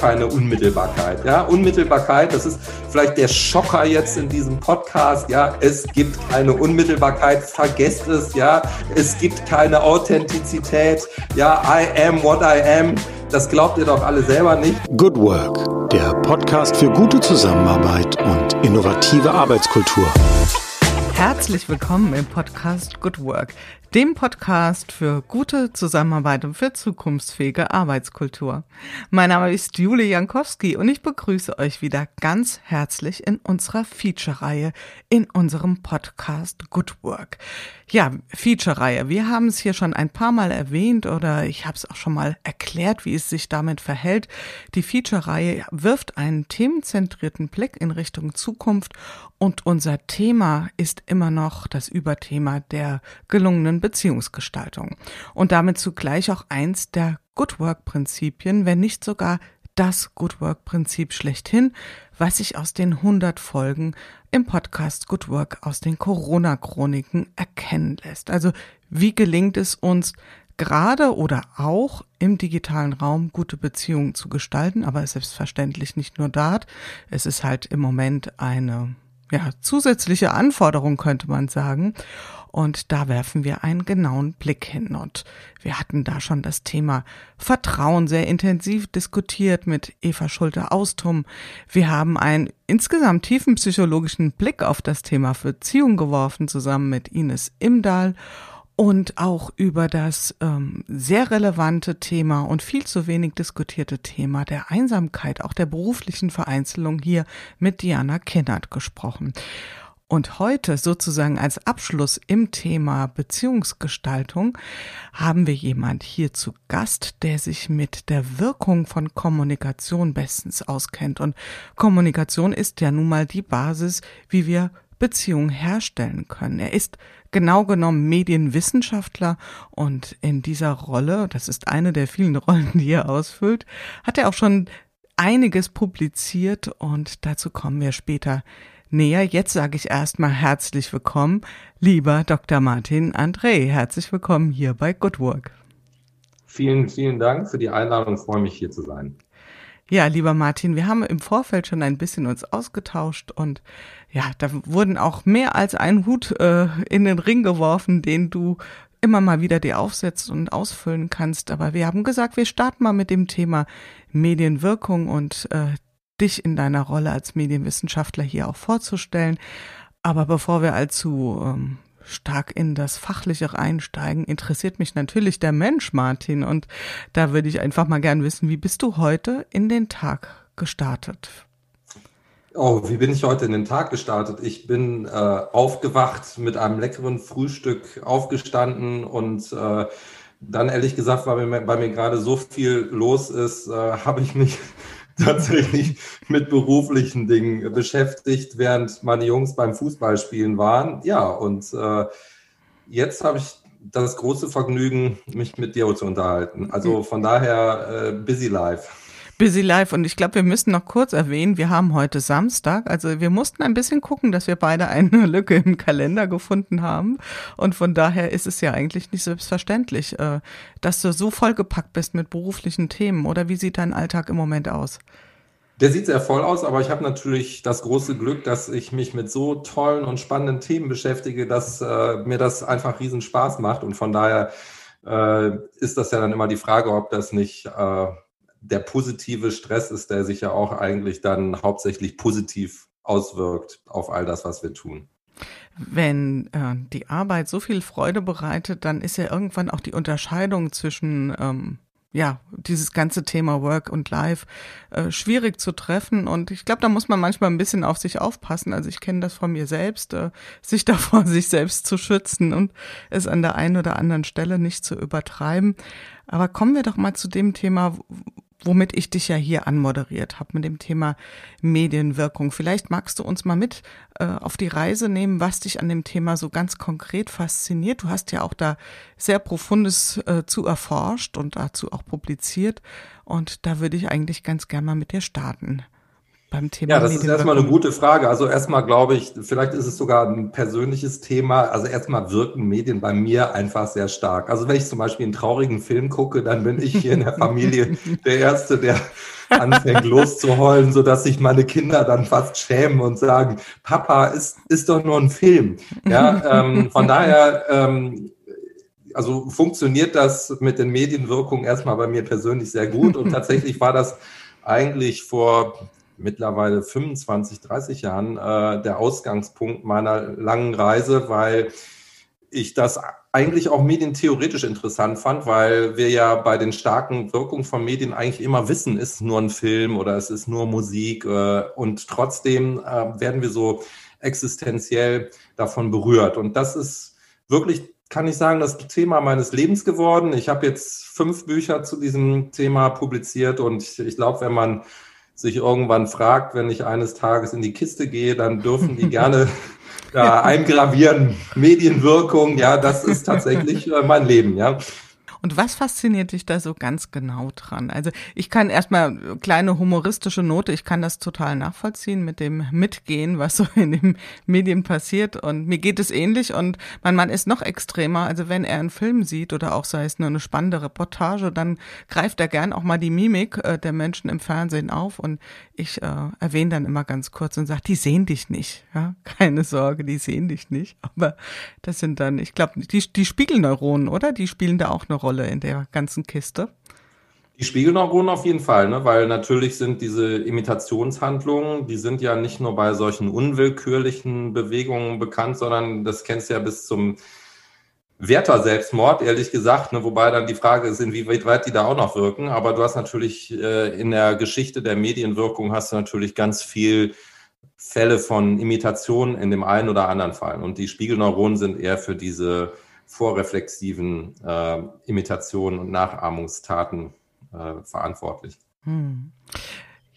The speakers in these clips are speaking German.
keine Unmittelbarkeit. Ja, Unmittelbarkeit, das ist vielleicht der Schocker jetzt in diesem Podcast. Ja, es gibt keine Unmittelbarkeit. Vergesst es. Ja, es gibt keine Authentizität. Ja, I am what I am. Das glaubt ihr doch alle selber nicht. Good Work, der Podcast für gute Zusammenarbeit und innovative Arbeitskultur. Herzlich willkommen im Podcast Good Work, dem Podcast für gute Zusammenarbeit und für zukunftsfähige Arbeitskultur. Mein Name ist Julie Jankowski und ich begrüße euch wieder ganz herzlich in unserer Feature-Reihe in unserem Podcast Good Work. Ja, Feature-Reihe. Wir haben es hier schon ein paar Mal erwähnt oder ich habe es auch schon mal erklärt, wie es sich damit verhält. Die Feature-Reihe wirft einen themenzentrierten Blick in Richtung Zukunft und unser Thema ist immer noch das Überthema der gelungenen Beziehungsgestaltung und damit zugleich auch eins der Good Work Prinzipien, wenn nicht sogar das Good Work Prinzip schlechthin, was sich aus den 100 Folgen im Podcast Good Work aus den Corona-Chroniken erkennen lässt. Also wie gelingt es uns, gerade oder auch im digitalen Raum gute Beziehungen zu gestalten, aber selbstverständlich nicht nur dort. Es ist halt im Moment eine ja, zusätzliche Anforderung, könnte man sagen. Und da werfen wir einen genauen Blick hin. Und wir hatten da schon das Thema Vertrauen sehr intensiv diskutiert mit Eva Schulte-Austum. Wir haben einen insgesamt tiefen psychologischen Blick auf das Thema Beziehung geworfen, zusammen mit Ines Imdahl und auch über das ähm, sehr relevante Thema und viel zu wenig diskutierte Thema der Einsamkeit, auch der beruflichen Vereinzelung hier mit Diana Kennert gesprochen. Und heute sozusagen als Abschluss im Thema Beziehungsgestaltung haben wir jemand hier zu Gast, der sich mit der Wirkung von Kommunikation bestens auskennt. Und Kommunikation ist ja nun mal die Basis, wie wir Beziehungen herstellen können. Er ist genau genommen Medienwissenschaftler und in dieser Rolle, das ist eine der vielen Rollen, die er ausfüllt, hat er auch schon einiges publiziert und dazu kommen wir später näher. Jetzt sage ich erstmal herzlich willkommen, lieber Dr. Martin André. Herzlich willkommen hier bei Good Work. Vielen, vielen Dank für die Einladung. Ich freue mich hier zu sein. Ja, lieber Martin, wir haben im Vorfeld schon ein bisschen uns ausgetauscht und ja, da wurden auch mehr als ein Hut äh, in den Ring geworfen, den du immer mal wieder dir aufsetzt und ausfüllen kannst. Aber wir haben gesagt, wir starten mal mit dem Thema Medienwirkung und äh, dich in deiner Rolle als Medienwissenschaftler hier auch vorzustellen. Aber bevor wir allzu ähm, stark in das Fachliche einsteigen, interessiert mich natürlich der Mensch, Martin. Und da würde ich einfach mal gern wissen, wie bist du heute in den Tag gestartet? Oh, wie bin ich heute in den Tag gestartet? Ich bin äh, aufgewacht mit einem leckeren Frühstück aufgestanden und äh, dann ehrlich gesagt, weil mir, mir gerade so viel los ist, äh, habe ich mich tatsächlich mit beruflichen Dingen beschäftigt, während meine Jungs beim Fußballspielen waren. Ja, und äh, jetzt habe ich das große Vergnügen, mich mit dir zu unterhalten. Also hm. von daher äh, busy life. Busy Life. Und ich glaube, wir müssen noch kurz erwähnen, wir haben heute Samstag. Also wir mussten ein bisschen gucken, dass wir beide eine Lücke im Kalender gefunden haben. Und von daher ist es ja eigentlich nicht selbstverständlich, äh, dass du so vollgepackt bist mit beruflichen Themen. Oder wie sieht dein Alltag im Moment aus? Der sieht sehr voll aus, aber ich habe natürlich das große Glück, dass ich mich mit so tollen und spannenden Themen beschäftige, dass äh, mir das einfach riesen Spaß macht. Und von daher äh, ist das ja dann immer die Frage, ob das nicht äh, der positive Stress ist, der sich ja auch eigentlich dann hauptsächlich positiv auswirkt auf all das, was wir tun. Wenn äh, die Arbeit so viel Freude bereitet, dann ist ja irgendwann auch die Unterscheidung zwischen ähm, ja, dieses ganze Thema Work und Life äh, schwierig zu treffen. Und ich glaube, da muss man manchmal ein bisschen auf sich aufpassen. Also ich kenne das von mir selbst, äh, sich davor, sich selbst zu schützen und es an der einen oder anderen Stelle nicht zu übertreiben. Aber kommen wir doch mal zu dem Thema, womit ich dich ja hier anmoderiert habe, mit dem Thema Medienwirkung. Vielleicht magst du uns mal mit äh, auf die Reise nehmen, was dich an dem Thema so ganz konkret fasziniert. Du hast ja auch da sehr Profundes äh, zu erforscht und dazu auch publiziert. Und da würde ich eigentlich ganz gerne mal mit dir starten beim Thema. Ja, das ist erstmal eine gute Frage. Also erstmal glaube ich, vielleicht ist es sogar ein persönliches Thema. Also erstmal wirken Medien bei mir einfach sehr stark. Also wenn ich zum Beispiel einen traurigen Film gucke, dann bin ich hier in der Familie der Erste, der anfängt loszuheulen, sodass sich meine Kinder dann fast schämen und sagen, Papa, ist, ist doch nur ein Film. Ja, ähm, von daher, ähm, also funktioniert das mit den Medienwirkungen erstmal bei mir persönlich sehr gut und tatsächlich war das eigentlich vor mittlerweile 25, 30 Jahren äh, der Ausgangspunkt meiner langen Reise, weil ich das eigentlich auch medientheoretisch interessant fand, weil wir ja bei den starken Wirkungen von Medien eigentlich immer wissen, ist es nur ein Film oder es ist nur Musik äh, und trotzdem äh, werden wir so existenziell davon berührt. Und das ist wirklich, kann ich sagen, das Thema meines Lebens geworden. Ich habe jetzt fünf Bücher zu diesem Thema publiziert und ich, ich glaube, wenn man sich irgendwann fragt, wenn ich eines Tages in die Kiste gehe, dann dürfen die gerne da eingravieren. Medienwirkung, ja, das ist tatsächlich äh, mein Leben, ja. Und was fasziniert dich da so ganz genau dran? Also ich kann erstmal kleine humoristische Note, ich kann das total nachvollziehen mit dem Mitgehen, was so in den Medien passiert. Und mir geht es ähnlich und mein Mann ist noch extremer. Also wenn er einen Film sieht oder auch sei es nur eine spannende Reportage, dann greift er gern auch mal die Mimik äh, der Menschen im Fernsehen auf. Und ich äh, erwähne dann immer ganz kurz und sage, die sehen dich nicht. Ja, keine Sorge, die sehen dich nicht. Aber das sind dann, ich glaube, die, die Spiegelneuronen, oder? Die spielen da auch eine Rolle. Rolle in der ganzen Kiste? Die Spiegelneuronen auf jeden Fall, ne? weil natürlich sind diese Imitationshandlungen, die sind ja nicht nur bei solchen unwillkürlichen Bewegungen bekannt, sondern das kennst du ja bis zum Werther-Selbstmord, ehrlich gesagt, ne? wobei dann die Frage ist, inwieweit die da auch noch wirken. Aber du hast natürlich äh, in der Geschichte der Medienwirkung hast du natürlich ganz viel Fälle von Imitationen in dem einen oder anderen Fall. Und die Spiegelneuronen sind eher für diese vorreflexiven äh, Imitationen und Nachahmungstaten äh, verantwortlich. Hm.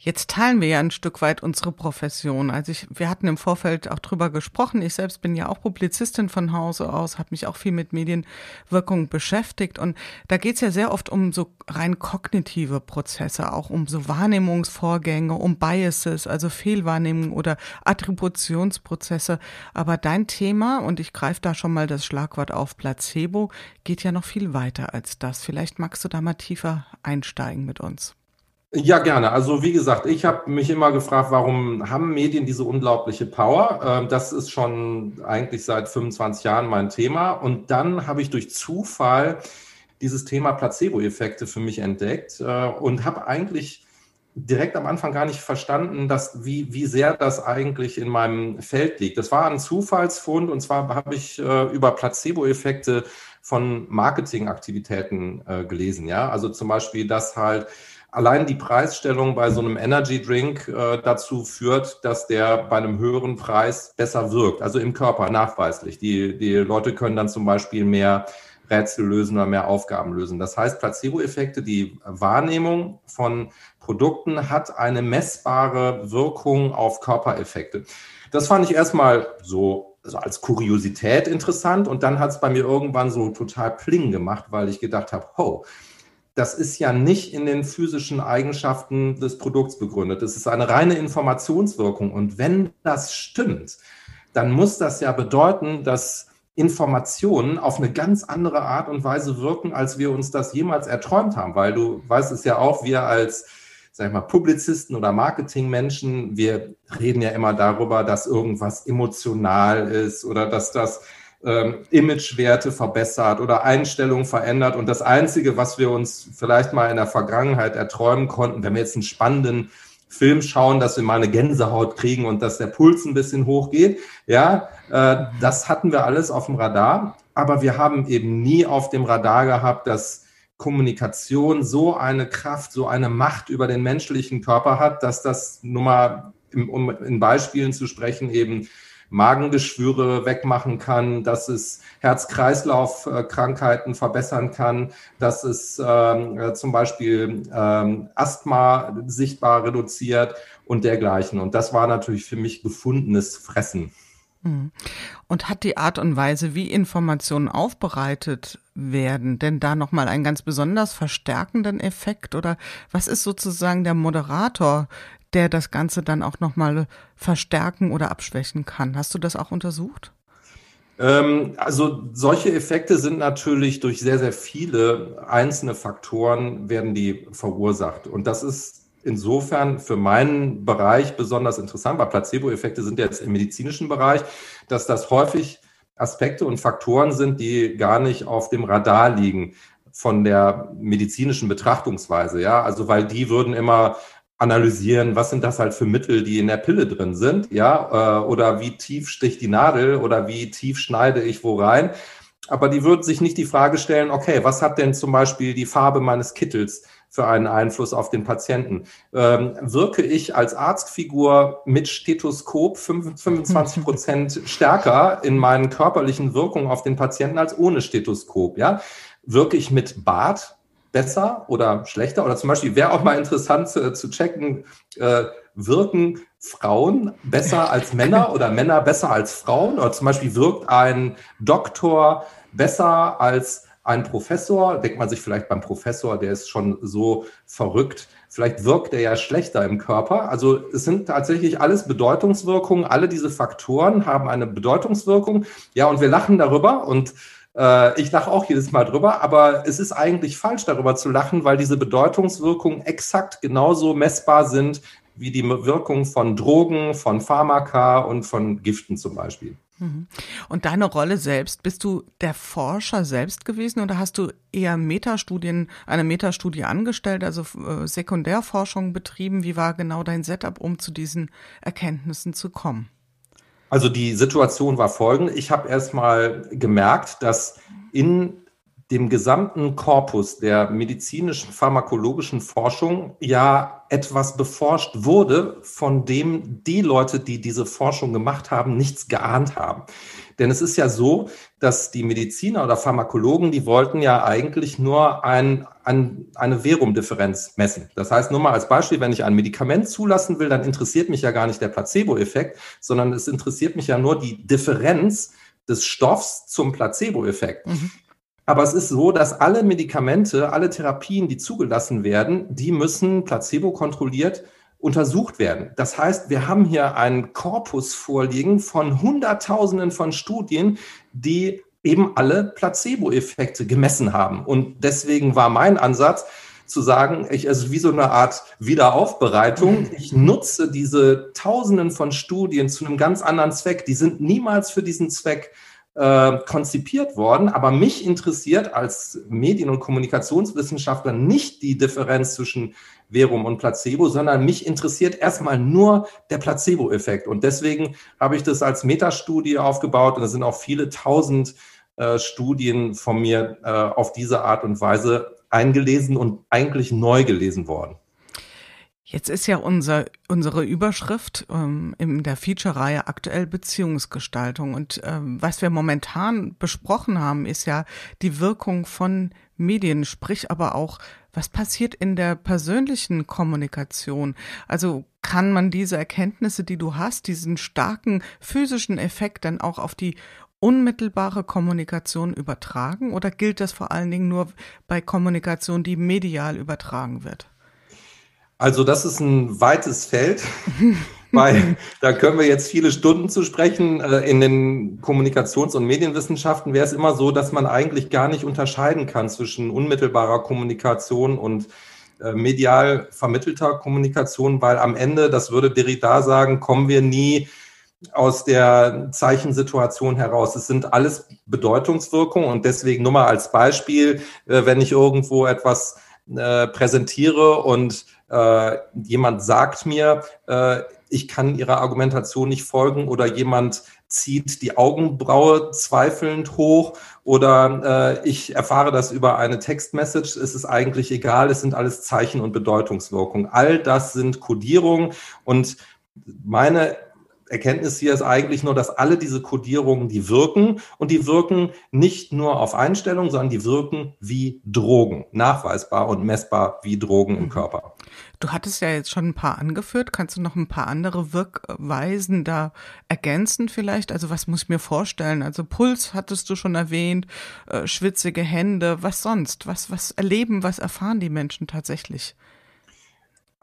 Jetzt teilen wir ja ein Stück weit unsere Profession. Also ich, wir hatten im Vorfeld auch drüber gesprochen. Ich selbst bin ja auch Publizistin von Hause aus, habe mich auch viel mit Medienwirkung beschäftigt. Und da geht es ja sehr oft um so rein kognitive Prozesse, auch um so Wahrnehmungsvorgänge, um Biases, also Fehlwahrnehmung oder Attributionsprozesse. Aber dein Thema, und ich greife da schon mal das Schlagwort auf Placebo, geht ja noch viel weiter als das. Vielleicht magst du da mal tiefer einsteigen mit uns. Ja, gerne. Also wie gesagt, ich habe mich immer gefragt, warum haben Medien diese unglaubliche Power? Ähm, das ist schon eigentlich seit 25 Jahren mein Thema. Und dann habe ich durch Zufall dieses Thema Placebo-Effekte für mich entdeckt äh, und habe eigentlich direkt am Anfang gar nicht verstanden, dass, wie, wie sehr das eigentlich in meinem Feld liegt. Das war ein Zufallsfund und zwar habe ich äh, über Placebo-Effekte von Marketingaktivitäten äh, gelesen. Ja, also zum Beispiel, dass halt allein die Preisstellung bei so einem Energy Drink äh, dazu führt, dass der bei einem höheren Preis besser wirkt, also im Körper nachweislich. Die, die Leute können dann zum Beispiel mehr Rätsel lösen oder mehr Aufgaben lösen. Das heißt, Placebo-Effekte, die Wahrnehmung von Produkten hat eine messbare Wirkung auf Körpereffekte. Das fand ich erstmal so also als Kuriosität interessant und dann hat es bei mir irgendwann so total Pling gemacht, weil ich gedacht habe, ho, das ist ja nicht in den physischen Eigenschaften des Produkts begründet. Das ist eine reine Informationswirkung. Und wenn das stimmt, dann muss das ja bedeuten, dass Informationen auf eine ganz andere Art und Weise wirken, als wir uns das jemals erträumt haben. Weil du weißt es ja auch, wir als sag ich mal, Publizisten oder Marketingmenschen, wir reden ja immer darüber, dass irgendwas emotional ist oder dass das ähm, Imagewerte verbessert oder Einstellungen verändert. Und das Einzige, was wir uns vielleicht mal in der Vergangenheit erträumen konnten, wenn wir jetzt einen spannenden Film schauen, dass wir mal eine Gänsehaut kriegen und dass der Puls ein bisschen hochgeht. Ja, äh, das hatten wir alles auf dem Radar, aber wir haben eben nie auf dem Radar gehabt, dass Kommunikation so eine Kraft, so eine Macht über den menschlichen Körper hat, dass das nur mal, um in Beispielen zu sprechen, eben Magengeschwüre wegmachen kann, dass es Herz-Kreislauf-Krankheiten verbessern kann, dass es ähm, äh, zum Beispiel ähm, Asthma sichtbar reduziert und dergleichen. Und das war natürlich für mich gefundenes Fressen. Hm. Und hat die Art und Weise, wie Informationen aufbereitet werden, denn da nochmal einen ganz besonders verstärkenden Effekt? Oder was ist sozusagen der Moderator, der das Ganze dann auch nochmal verstärken oder abschwächen kann. Hast du das auch untersucht? Ähm, also solche Effekte sind natürlich durch sehr, sehr viele einzelne Faktoren werden die verursacht. Und das ist insofern für meinen Bereich besonders interessant, weil Placebo-Effekte sind jetzt im medizinischen Bereich, dass das häufig Aspekte und Faktoren sind, die gar nicht auf dem Radar liegen von der medizinischen Betrachtungsweise. Ja, also weil die würden immer analysieren, was sind das halt für Mittel, die in der Pille drin sind, ja, äh, oder wie tief sticht die Nadel oder wie tief schneide ich wo rein. Aber die würden sich nicht die Frage stellen, okay, was hat denn zum Beispiel die Farbe meines Kittels für einen Einfluss auf den Patienten? Ähm, wirke ich als Arztfigur mit Stethoskop 25 Prozent stärker in meinen körperlichen Wirkungen auf den Patienten als ohne Stethoskop? Ja, wirke ich mit Bart besser oder schlechter? Oder zum Beispiel wäre auch mal interessant zu, zu checken, äh, wirken Frauen besser als Männer oder Männer besser als Frauen? Oder zum Beispiel wirkt ein Doktor besser als ein Professor? Denkt man sich vielleicht beim Professor, der ist schon so verrückt, vielleicht wirkt er ja schlechter im Körper. Also es sind tatsächlich alles Bedeutungswirkungen. Alle diese Faktoren haben eine Bedeutungswirkung. Ja, und wir lachen darüber und äh, ich lache auch jedes Mal drüber, aber es ist eigentlich falsch, darüber zu lachen, weil diese Bedeutungswirkungen exakt genauso messbar sind wie die Wirkung von Drogen, von Pharmaka und von Giften zum Beispiel. Mhm. Und deine Rolle selbst, bist du der Forscher selbst gewesen oder hast du eher Metastudien, eine Metastudie angestellt, also äh, Sekundärforschung betrieben? Wie war genau dein Setup, um zu diesen Erkenntnissen zu kommen? Also die Situation war folgende. Ich habe erstmal gemerkt, dass in dem gesamten Korpus der medizinischen pharmakologischen Forschung ja etwas beforscht wurde, von dem die Leute, die diese Forschung gemacht haben, nichts geahnt haben. Denn es ist ja so, dass die Mediziner oder Pharmakologen, die wollten ja eigentlich nur ein, ein, eine Verumdifferenz messen. Das heißt, nur mal als Beispiel, wenn ich ein Medikament zulassen will, dann interessiert mich ja gar nicht der Placebo-Effekt, sondern es interessiert mich ja nur die Differenz des Stoffs zum Placebo-Effekt. Mhm. Aber es ist so, dass alle Medikamente, alle Therapien, die zugelassen werden, die müssen placebo kontrolliert untersucht werden. Das heißt, wir haben hier einen Korpus vorliegen von Hunderttausenden von Studien, die eben alle Placebo-Effekte gemessen haben. Und deswegen war mein Ansatz, zu sagen, ich, also wie so eine Art Wiederaufbereitung. Ich nutze diese Tausenden von Studien zu einem ganz anderen Zweck. Die sind niemals für diesen Zweck äh, konzipiert worden. Aber mich interessiert als Medien- und Kommunikationswissenschaftler nicht die Differenz zwischen Verum und Placebo, sondern mich interessiert erstmal nur der Placebo-Effekt. Und deswegen habe ich das als Metastudie aufgebaut und es sind auch viele tausend äh, Studien von mir äh, auf diese Art und Weise eingelesen und eigentlich neu gelesen worden. Jetzt ist ja unser, unsere Überschrift ähm, in der Feature-Reihe aktuell Beziehungsgestaltung. Und ähm, was wir momentan besprochen haben, ist ja die Wirkung von Medien, sprich aber auch, was passiert in der persönlichen Kommunikation? Also kann man diese Erkenntnisse, die du hast, diesen starken physischen Effekt dann auch auf die unmittelbare Kommunikation übertragen oder gilt das vor allen Dingen nur bei Kommunikation, die medial übertragen wird? Also das ist ein weites Feld, weil da können wir jetzt viele Stunden zu sprechen. Äh, in den Kommunikations- und Medienwissenschaften wäre es immer so, dass man eigentlich gar nicht unterscheiden kann zwischen unmittelbarer Kommunikation und äh, medial vermittelter Kommunikation, weil am Ende, das würde Derrida sagen, kommen wir nie aus der Zeichensituation heraus. Es sind alles Bedeutungswirkungen und deswegen nur mal als Beispiel, äh, wenn ich irgendwo etwas präsentiere und äh, jemand sagt mir, äh, ich kann ihrer Argumentation nicht folgen oder jemand zieht die Augenbraue zweifelnd hoch oder äh, ich erfahre das über eine Textmessage, es ist eigentlich egal, es sind alles Zeichen und Bedeutungswirkungen. All das sind Kodierungen und meine Erkenntnis hier ist eigentlich nur, dass alle diese Kodierungen, die wirken und die wirken nicht nur auf Einstellung, sondern die wirken wie Drogen, nachweisbar und messbar wie Drogen im Körper. Du hattest ja jetzt schon ein paar angeführt. Kannst du noch ein paar andere Wirkweisen da ergänzen vielleicht? Also was muss ich mir vorstellen? Also Puls hattest du schon erwähnt, äh, schwitzige Hände, was sonst? Was, was erleben, was erfahren die Menschen tatsächlich?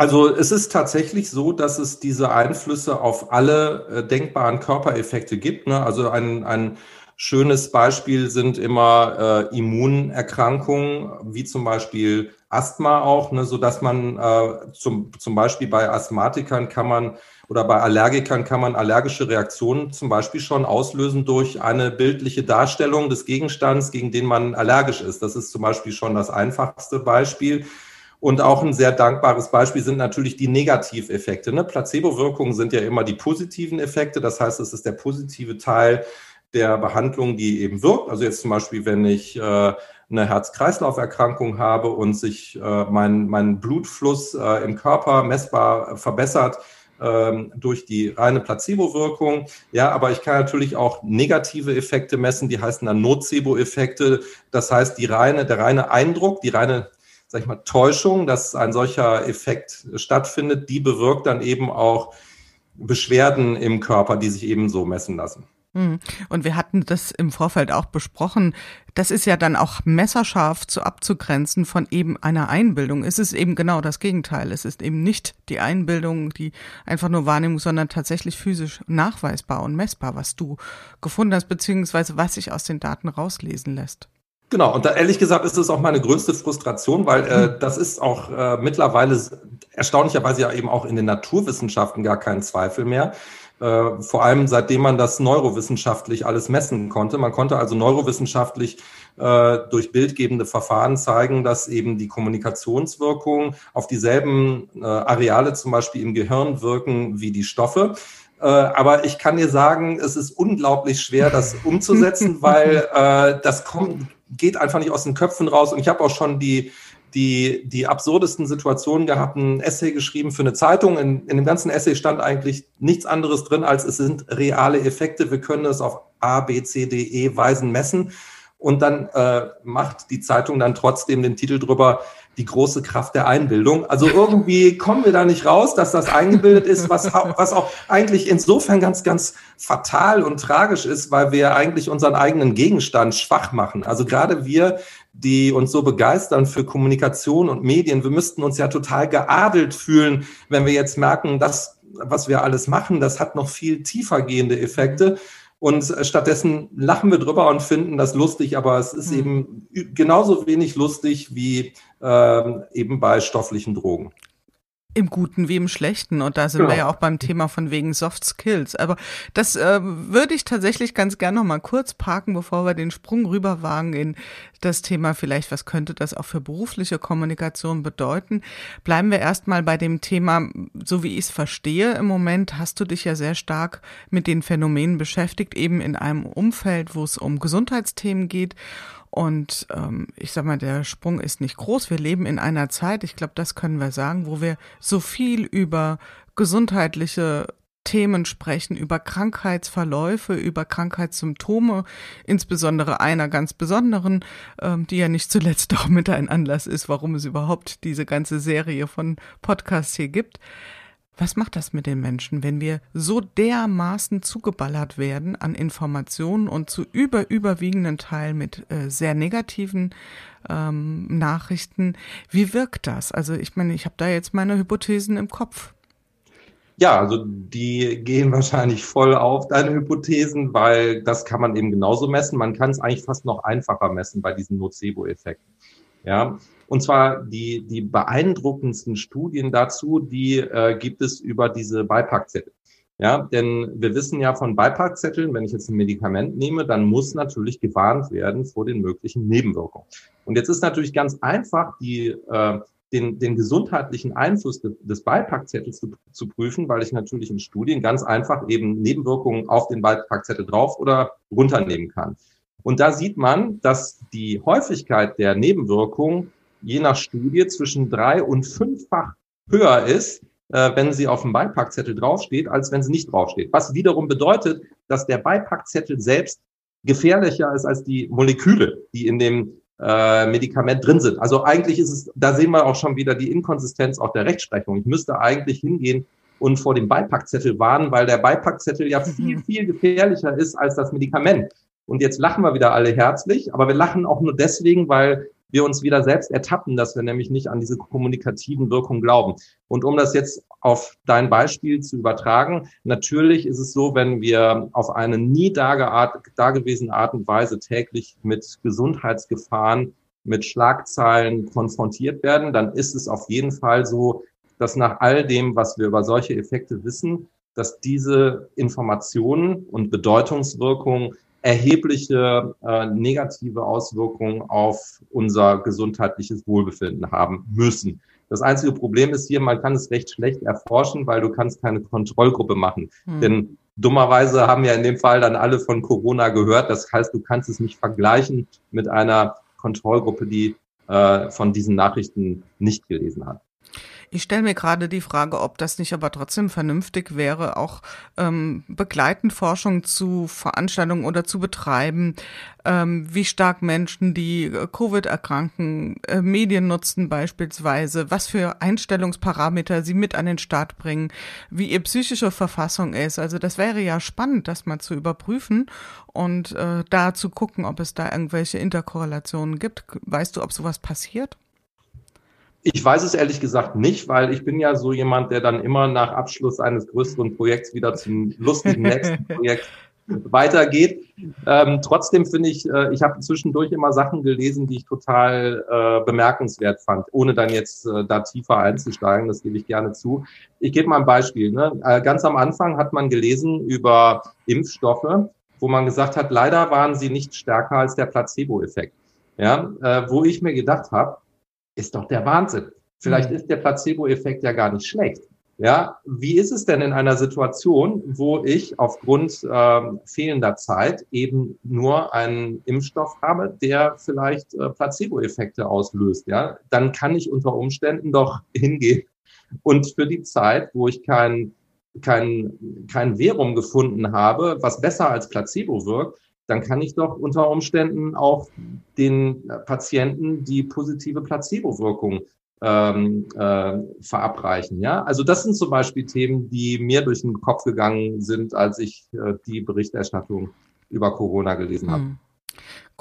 Also es ist tatsächlich so, dass es diese Einflüsse auf alle äh, denkbaren Körpereffekte gibt. Ne? Also ein, ein Schönes Beispiel sind immer äh, Immunerkrankungen, wie zum Beispiel Asthma auch, ne, so dass man äh, zum, zum Beispiel bei Asthmatikern kann man oder bei Allergikern kann man allergische Reaktionen zum Beispiel schon auslösen durch eine bildliche Darstellung des Gegenstands, gegen den man allergisch ist. Das ist zum Beispiel schon das einfachste Beispiel. Und auch ein sehr dankbares Beispiel sind natürlich die Negativeffekte. Ne? Placebo-Wirkungen sind ja immer die positiven Effekte. Das heißt, es ist der positive Teil der Behandlung, die eben wirkt. Also jetzt zum Beispiel, wenn ich äh, eine Herz-Kreislauf-Erkrankung habe und sich äh, mein, mein Blutfluss äh, im Körper messbar verbessert ähm, durch die reine Placebo-Wirkung. Ja, aber ich kann natürlich auch negative Effekte messen, die heißen dann Nocebo-Effekte. Das heißt, die reine, der reine Eindruck, die reine sag ich mal, Täuschung, dass ein solcher Effekt stattfindet, die bewirkt dann eben auch Beschwerden im Körper, die sich eben so messen lassen. Hm. Und wir hatten das im Vorfeld auch besprochen. Das ist ja dann auch messerscharf zu abzugrenzen von eben einer Einbildung. Es ist eben genau das Gegenteil. Es ist eben nicht die Einbildung, die einfach nur Wahrnehmung, sondern tatsächlich physisch nachweisbar und messbar, was du gefunden hast, beziehungsweise was sich aus den Daten rauslesen lässt. Genau, und da ehrlich gesagt ist es auch meine größte Frustration, weil äh, hm. das ist auch äh, mittlerweile erstaunlicherweise ja eben auch in den Naturwissenschaften gar kein Zweifel mehr. Äh, vor allem seitdem man das neurowissenschaftlich alles messen konnte. Man konnte also neurowissenschaftlich äh, durch bildgebende Verfahren zeigen, dass eben die Kommunikationswirkungen auf dieselben äh, Areale zum Beispiel im Gehirn wirken wie die Stoffe. Äh, aber ich kann dir sagen, es ist unglaublich schwer, das umzusetzen, weil äh, das kommt, geht einfach nicht aus den Köpfen raus. Und ich habe auch schon die die, die absurdesten Situationen gehabt, ein Essay geschrieben für eine Zeitung. In, in dem ganzen Essay stand eigentlich nichts anderes drin, als es sind reale Effekte. Wir können es auf A, B, C, D, E Weisen messen. Und dann äh, macht die Zeitung dann trotzdem den Titel drüber, die große Kraft der Einbildung. Also irgendwie kommen wir da nicht raus, dass das eingebildet ist, was, was auch eigentlich insofern ganz, ganz fatal und tragisch ist, weil wir eigentlich unseren eigenen Gegenstand schwach machen. Also gerade wir, die uns so begeistern für Kommunikation und Medien, wir müssten uns ja total geadelt fühlen, wenn wir jetzt merken, dass was wir alles machen, das hat noch viel tiefer gehende Effekte. Und stattdessen lachen wir drüber und finden das lustig, aber es ist mhm. eben genauso wenig lustig wie ähm, eben bei stofflichen Drogen. Im Guten wie im Schlechten. Und da sind genau. wir ja auch beim Thema von wegen Soft Skills. Aber das äh, würde ich tatsächlich ganz gerne noch mal kurz parken, bevor wir den Sprung rüberwagen in das Thema vielleicht, was könnte das auch für berufliche Kommunikation bedeuten. Bleiben wir erstmal bei dem Thema, so wie ich es verstehe im Moment, hast du dich ja sehr stark mit den Phänomenen beschäftigt, eben in einem Umfeld, wo es um Gesundheitsthemen geht. Und ähm, ich sag mal, der Sprung ist nicht groß. Wir leben in einer Zeit, ich glaube, das können wir sagen, wo wir so viel über gesundheitliche Themen sprechen, über Krankheitsverläufe, über Krankheitssymptome, insbesondere einer ganz besonderen, ähm, die ja nicht zuletzt auch mit ein Anlass ist, warum es überhaupt diese ganze Serie von Podcasts hier gibt. Was macht das mit den Menschen, wenn wir so dermaßen zugeballert werden an Informationen und zu über überwiegenden Teil mit äh, sehr negativen ähm, Nachrichten? Wie wirkt das? Also ich meine, ich habe da jetzt meine Hypothesen im Kopf. Ja, also die gehen wahrscheinlich voll auf deine Hypothesen, weil das kann man eben genauso messen. Man kann es eigentlich fast noch einfacher messen bei diesen Nocebo-Effekten. Ja, und zwar die, die beeindruckendsten Studien dazu, die äh, gibt es über diese Beipackzettel. Ja, denn wir wissen ja von Beipackzetteln, wenn ich jetzt ein Medikament nehme, dann muss natürlich gewarnt werden vor den möglichen Nebenwirkungen. Und jetzt ist natürlich ganz einfach, die, äh, den, den gesundheitlichen Einfluss des, des Beipackzettels zu, zu prüfen, weil ich natürlich in Studien ganz einfach eben Nebenwirkungen auf den Beipackzettel drauf oder runternehmen kann. Und da sieht man, dass die Häufigkeit der Nebenwirkungen je nach Studie zwischen drei und fünffach höher ist, äh, wenn sie auf dem Beipackzettel draufsteht, als wenn sie nicht draufsteht. Was wiederum bedeutet, dass der Beipackzettel selbst gefährlicher ist als die Moleküle, die in dem äh, Medikament drin sind. Also eigentlich ist es, da sehen wir auch schon wieder die Inkonsistenz auch der Rechtsprechung. Ich müsste eigentlich hingehen und vor dem Beipackzettel warnen, weil der Beipackzettel ja viel, viel gefährlicher ist als das Medikament. Und jetzt lachen wir wieder alle herzlich, aber wir lachen auch nur deswegen, weil wir uns wieder selbst ertappen, dass wir nämlich nicht an diese kommunikativen Wirkungen glauben. Und um das jetzt auf dein Beispiel zu übertragen, natürlich ist es so, wenn wir auf eine nie dagewesene Art und Weise täglich mit Gesundheitsgefahren, mit Schlagzeilen konfrontiert werden, dann ist es auf jeden Fall so, dass nach all dem, was wir über solche Effekte wissen, dass diese Informationen und Bedeutungswirkungen erhebliche äh, negative Auswirkungen auf unser gesundheitliches Wohlbefinden haben müssen. Das einzige Problem ist hier, man kann es recht schlecht erforschen, weil du kannst keine Kontrollgruppe machen. Hm. Denn dummerweise haben ja in dem Fall dann alle von Corona gehört. Das heißt, du kannst es nicht vergleichen mit einer Kontrollgruppe, die äh, von diesen Nachrichten nicht gelesen hat. Ich stelle mir gerade die Frage, ob das nicht aber trotzdem vernünftig wäre, auch ähm, begleitend Forschung zu Veranstaltungen oder zu betreiben, ähm, wie stark Menschen, die äh, Covid erkranken, äh, Medien nutzen beispielsweise, was für Einstellungsparameter sie mit an den Start bringen, wie ihr psychische Verfassung ist. Also das wäre ja spannend, das mal zu überprüfen und äh, da zu gucken, ob es da irgendwelche Interkorrelationen gibt. Weißt du, ob sowas passiert? Ich weiß es ehrlich gesagt nicht, weil ich bin ja so jemand, der dann immer nach Abschluss eines größeren Projekts wieder zum lustigen nächsten Projekt weitergeht. Ähm, trotzdem finde ich, äh, ich habe zwischendurch immer Sachen gelesen, die ich total äh, bemerkenswert fand, ohne dann jetzt äh, da tiefer einzusteigen. Das gebe ich gerne zu. Ich gebe mal ein Beispiel. Ne? Äh, ganz am Anfang hat man gelesen über Impfstoffe, wo man gesagt hat, leider waren sie nicht stärker als der Placebo-Effekt. Ja, äh, wo ich mir gedacht habe, ist doch der Wahnsinn. Vielleicht mhm. ist der Placebo-Effekt ja gar nicht schlecht. Ja, wie ist es denn in einer Situation, wo ich aufgrund äh, fehlender Zeit eben nur einen Impfstoff habe, der vielleicht äh, Placebo-Effekte auslöst? Ja, dann kann ich unter Umständen doch hingehen und für die Zeit, wo ich kein kein kein Verum gefunden habe, was besser als Placebo wirkt, dann kann ich doch unter Umständen auch den Patienten die positive Placebo-Wirkung ähm, äh, verabreichen. Ja, also das sind zum Beispiel Themen, die mir durch den Kopf gegangen sind, als ich äh, die Berichterstattung über Corona gelesen habe.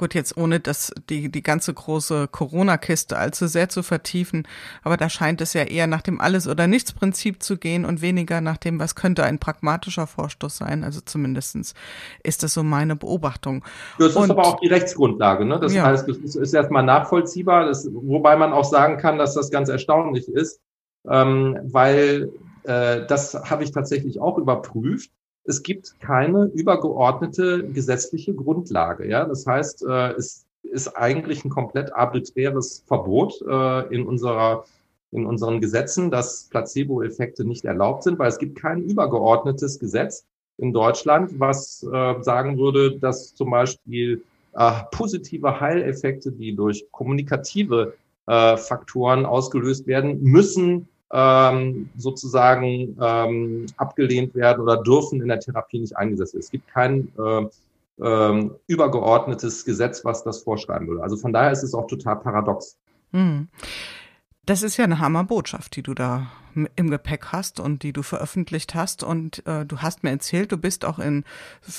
Gut, jetzt ohne das, die, die ganze große Corona-Kiste allzu sehr zu vertiefen, aber da scheint es ja eher nach dem Alles- oder Nichts-Prinzip zu gehen und weniger nach dem, was könnte ein pragmatischer Vorstoß sein. Also zumindestens ist das so meine Beobachtung. Das und, ist aber auch die Rechtsgrundlage, ne? Das ja. heißt, ist, ist erstmal nachvollziehbar, das, wobei man auch sagen kann, dass das ganz erstaunlich ist, ähm, weil äh, das habe ich tatsächlich auch überprüft es gibt keine übergeordnete gesetzliche Grundlage. Ja, das heißt, äh, es ist eigentlich ein komplett arbiträres Verbot äh, in unserer in unseren Gesetzen, dass Placebo-Effekte nicht erlaubt sind, weil es gibt kein übergeordnetes Gesetz in Deutschland, was äh, sagen würde, dass zum Beispiel äh, positive Heileffekte, die durch kommunikative äh, Faktoren ausgelöst werden, müssen ähm, sozusagen ähm, abgelehnt werden oder dürfen in der Therapie nicht eingesetzt werden. Es gibt kein äh, äh, übergeordnetes Gesetz, was das vorschreiben würde. Also von daher ist es auch total paradox. Hm. Das ist ja eine Hammerbotschaft, die du da im Gepäck hast und die du veröffentlicht hast. Und äh, du hast mir erzählt, du bist auch in,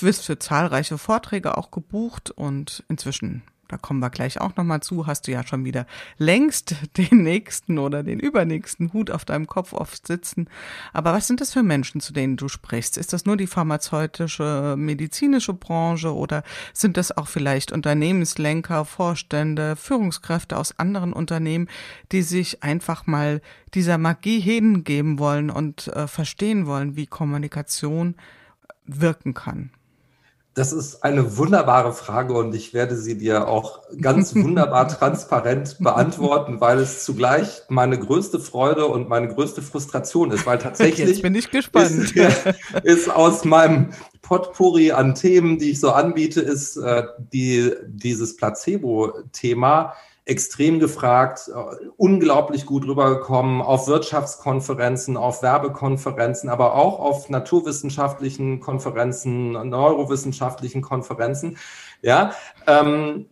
bist für zahlreiche Vorträge auch gebucht und inzwischen da kommen wir gleich auch nochmal zu, hast du ja schon wieder längst den nächsten oder den übernächsten Hut auf deinem Kopf oft sitzen. Aber was sind das für Menschen, zu denen du sprichst? Ist das nur die pharmazeutische, medizinische Branche oder sind das auch vielleicht Unternehmenslenker, Vorstände, Führungskräfte aus anderen Unternehmen, die sich einfach mal dieser Magie hingeben wollen und äh, verstehen wollen, wie Kommunikation wirken kann? Das ist eine wunderbare Frage und ich werde sie dir auch ganz wunderbar transparent beantworten, weil es zugleich meine größte Freude und meine größte Frustration ist, weil tatsächlich Jetzt bin ich gespannt. Ist, ist aus meinem Potpourri an Themen, die ich so anbiete, ist äh, die, dieses Placebo-Thema extrem gefragt, äh, unglaublich gut rübergekommen auf Wirtschaftskonferenzen, auf Werbekonferenzen, aber auch auf naturwissenschaftlichen Konferenzen, neurowissenschaftlichen Konferenzen. Ja, ähm,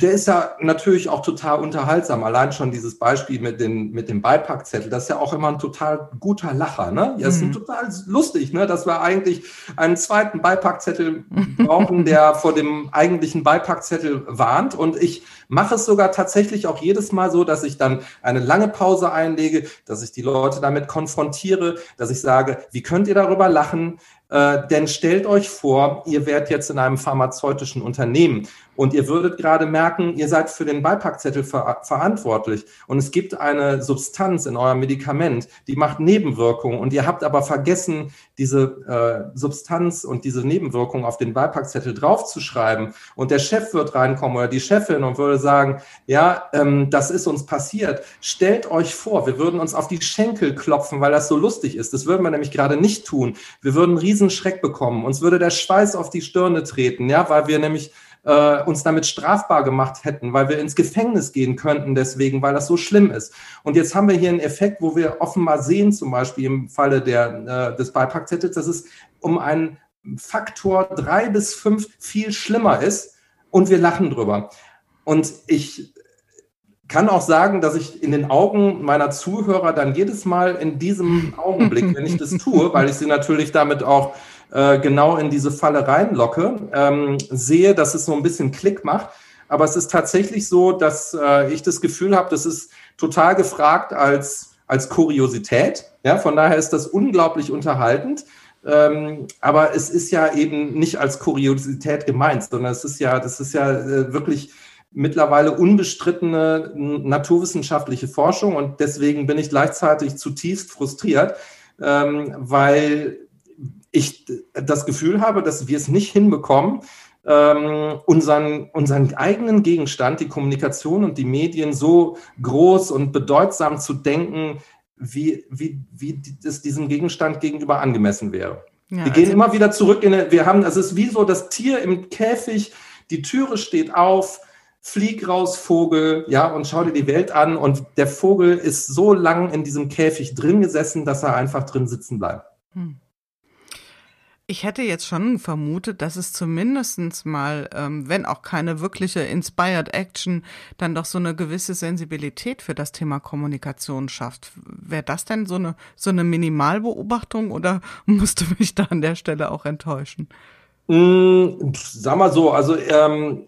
der ist ja natürlich auch total unterhaltsam. Allein schon dieses Beispiel mit, den, mit dem Beipackzettel, das ist ja auch immer ein total guter Lacher. Ne? Ja, ist mhm. total lustig, ne? dass wir eigentlich einen zweiten Beipackzettel brauchen, der vor dem eigentlichen Beipackzettel warnt. Und ich mache es sogar tatsächlich auch jedes Mal so, dass ich dann eine lange Pause einlege, dass ich die Leute damit konfrontiere, dass ich sage, wie könnt ihr darüber lachen? Äh, denn stellt euch vor, ihr werdet jetzt in einem pharmazeutischen Unternehmen und ihr würdet gerade merken, ihr seid für den Beipackzettel ver verantwortlich und es gibt eine Substanz in eurem Medikament, die macht Nebenwirkungen und ihr habt aber vergessen, diese äh, Substanz und diese Nebenwirkungen auf den Beipackzettel draufzuschreiben und der Chef wird reinkommen oder die Chefin und würde sagen, ja, ähm, das ist uns passiert. Stellt euch vor, wir würden uns auf die Schenkel klopfen, weil das so lustig ist. Das würden wir nämlich gerade nicht tun. Wir würden einen riesen Schreck bekommen. Uns würde der Schweiß auf die Stirne treten, ja, weil wir nämlich äh, uns damit strafbar gemacht hätten, weil wir ins Gefängnis gehen könnten deswegen, weil das so schlimm ist. Und jetzt haben wir hier einen Effekt, wo wir offenbar sehen, zum Beispiel im Falle der, äh, des Beipackzettels, dass es um einen Faktor drei bis fünf viel schlimmer ist und wir lachen drüber. Und ich kann auch sagen, dass ich in den Augen meiner Zuhörer dann jedes Mal in diesem Augenblick, wenn ich das tue, weil ich sie natürlich damit auch äh, genau in diese Falle reinlocke, ähm, sehe, dass es so ein bisschen Klick macht. Aber es ist tatsächlich so, dass äh, ich das Gefühl habe, das ist total gefragt als, als Kuriosität. Ja, von daher ist das unglaublich unterhaltend. Ähm, aber es ist ja eben nicht als Kuriosität gemeint, sondern es ist ja, das ist ja äh, wirklich mittlerweile unbestrittene naturwissenschaftliche Forschung und deswegen bin ich gleichzeitig zutiefst frustriert, ähm, weil ich das Gefühl habe, dass wir es nicht hinbekommen, ähm, unseren, unseren eigenen Gegenstand, die Kommunikation und die Medien so groß und bedeutsam zu denken, wie, wie, wie es diesem Gegenstand gegenüber angemessen wäre. Ja, wir gehen also immer wieder zurück in, eine, wir haben, es ist wie so das Tier im Käfig, die Türe steht auf, flieg raus, Vogel, ja, und schau dir die Welt an. Und der Vogel ist so lang in diesem Käfig drin gesessen, dass er einfach drin sitzen bleibt. Hm. Ich hätte jetzt schon vermutet, dass es zumindestens mal, ähm, wenn auch keine wirkliche Inspired Action, dann doch so eine gewisse Sensibilität für das Thema Kommunikation schafft. Wäre das denn so eine, so eine Minimalbeobachtung oder musste mich da an der Stelle auch enttäuschen? Mm, sag mal so, also ähm,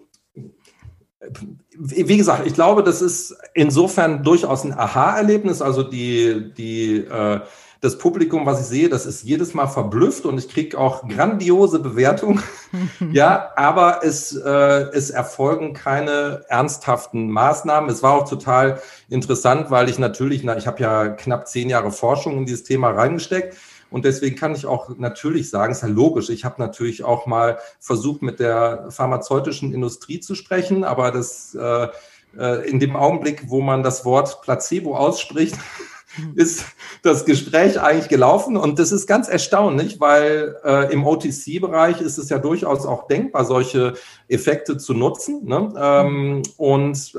wie gesagt, ich glaube, das ist insofern durchaus ein Aha-Erlebnis. Also die, die, äh, das Publikum, was ich sehe, das ist jedes Mal verblüfft und ich kriege auch grandiose Bewertungen. ja, aber es, äh, es erfolgen keine ernsthaften Maßnahmen. Es war auch total interessant, weil ich natürlich, na, ich habe ja knapp zehn Jahre Forschung in dieses Thema reingesteckt. Und deswegen kann ich auch natürlich sagen, ist ja logisch, ich habe natürlich auch mal versucht, mit der pharmazeutischen Industrie zu sprechen, aber das äh, äh in dem Augenblick, wo man das Wort Placebo ausspricht, ist das Gespräch eigentlich gelaufen. Und das ist ganz erstaunlich, weil äh, im OTC-Bereich ist es ja durchaus auch denkbar, solche Effekte zu nutzen. Ne? Ähm, und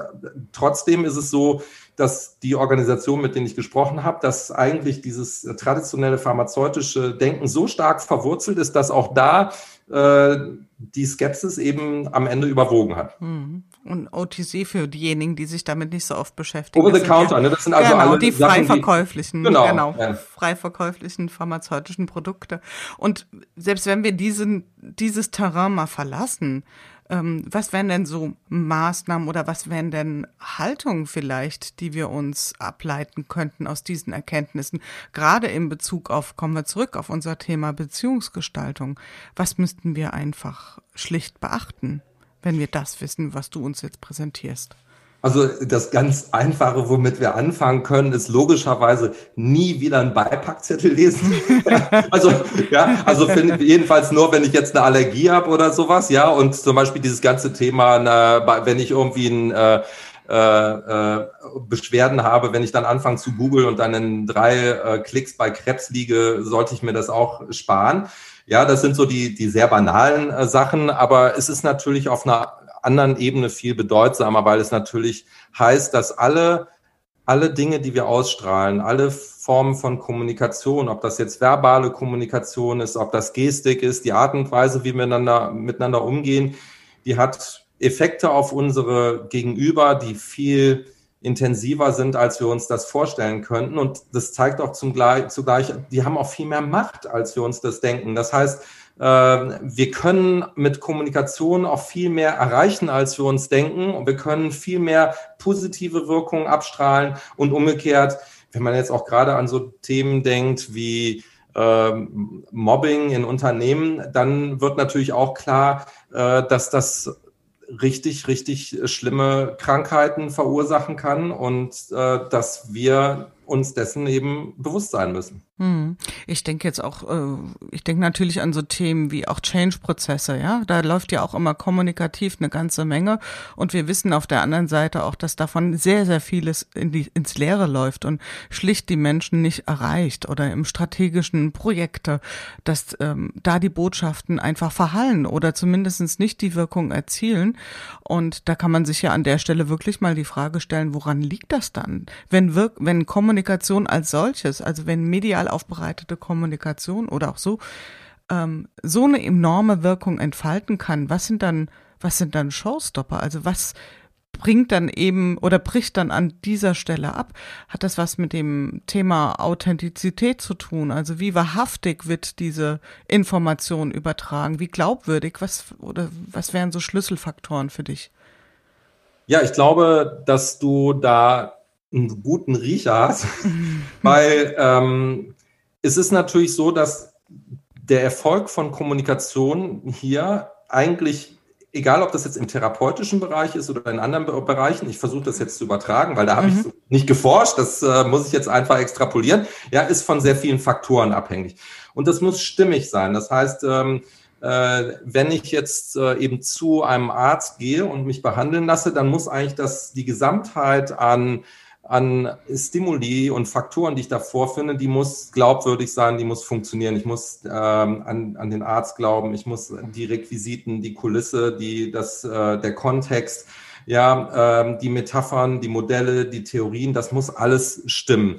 trotzdem ist es so, dass die Organisation, mit denen ich gesprochen habe, dass eigentlich dieses traditionelle pharmazeutische Denken so stark verwurzelt ist, dass auch da äh, die Skepsis eben am Ende überwogen hat. Mhm. Und OTC für diejenigen, die sich damit nicht so oft beschäftigen. Over the counter, ne? Das sind also genau, alle die frei verkäuflichen, genau, genau ja. frei verkäuflichen pharmazeutischen Produkte. Und selbst wenn wir diesen, dieses Terrain mal verlassen, ähm, was wären denn so Maßnahmen oder was wären denn Haltungen vielleicht, die wir uns ableiten könnten aus diesen Erkenntnissen? Gerade in Bezug auf, kommen wir zurück auf unser Thema Beziehungsgestaltung. Was müssten wir einfach schlicht beachten, wenn wir das wissen, was du uns jetzt präsentierst? Also das ganz Einfache, womit wir anfangen können, ist logischerweise nie wieder einen Beipackzettel lesen. also ja, also find, jedenfalls nur, wenn ich jetzt eine Allergie habe oder sowas, ja. Und zum Beispiel dieses ganze Thema, na, wenn ich irgendwie ein äh, äh, äh, Beschwerden habe, wenn ich dann anfange zu googeln und dann in drei äh, Klicks bei Krebs liege, sollte ich mir das auch sparen. Ja, das sind so die, die sehr banalen äh, Sachen, aber es ist natürlich auf einer anderen Ebene viel bedeutsamer, weil es natürlich heißt, dass alle, alle Dinge, die wir ausstrahlen, alle Formen von Kommunikation, ob das jetzt verbale Kommunikation ist, ob das Gestik ist, die Art und Weise, wie wir miteinander, miteinander umgehen, die hat Effekte auf unsere Gegenüber, die viel intensiver sind, als wir uns das vorstellen könnten. Und das zeigt auch zum, zugleich, die haben auch viel mehr Macht, als wir uns das denken. Das heißt, äh, wir können mit Kommunikation auch viel mehr erreichen, als wir uns denken. Und wir können viel mehr positive Wirkungen abstrahlen und umgekehrt, wenn man jetzt auch gerade an so Themen denkt wie ähm, Mobbing in Unternehmen, dann wird natürlich auch klar, äh, dass das richtig, richtig schlimme Krankheiten verursachen kann und äh, dass wir uns dessen eben bewusst sein müssen. Hm. Ich denke jetzt auch, äh, ich denke natürlich an so Themen wie auch Change-Prozesse, ja. Da läuft ja auch immer kommunikativ eine ganze Menge. Und wir wissen auf der anderen Seite auch, dass davon sehr, sehr vieles in die, ins Leere läuft und schlicht die Menschen nicht erreicht oder im strategischen Projekte, dass ähm, da die Botschaften einfach verhallen oder zumindestens nicht die Wirkung erzielen. Und da kann man sich ja an der Stelle wirklich mal die Frage stellen, woran liegt das dann? Wenn, wirk wenn Kommunikation als solches, also wenn medial aufbereitete Kommunikation oder auch so, ähm, so eine enorme Wirkung entfalten kann, was sind dann, was sind dann Showstopper? Also was bringt dann eben oder bricht dann an dieser Stelle ab? Hat das was mit dem Thema Authentizität zu tun? Also wie wahrhaftig wird diese Information übertragen? Wie glaubwürdig? Was oder was wären so Schlüsselfaktoren für dich? Ja, ich glaube, dass du da einen guten Riecher hast, weil ähm, es ist natürlich so, dass der Erfolg von Kommunikation hier eigentlich, egal ob das jetzt im therapeutischen Bereich ist oder in anderen Bereichen, ich versuche das jetzt zu übertragen, weil da habe mhm. ich nicht geforscht, das äh, muss ich jetzt einfach extrapolieren, ja, ist von sehr vielen Faktoren abhängig. Und das muss stimmig sein. Das heißt, ähm, äh, wenn ich jetzt äh, eben zu einem Arzt gehe und mich behandeln lasse, dann muss eigentlich das die Gesamtheit an an Stimuli und Faktoren, die ich da vorfinde, die muss glaubwürdig sein, die muss funktionieren. Ich muss ähm, an, an den Arzt glauben, ich muss die Requisiten, die Kulisse, die, das, äh, der Kontext, ja, ähm, die Metaphern, die Modelle, die Theorien, das muss alles stimmen.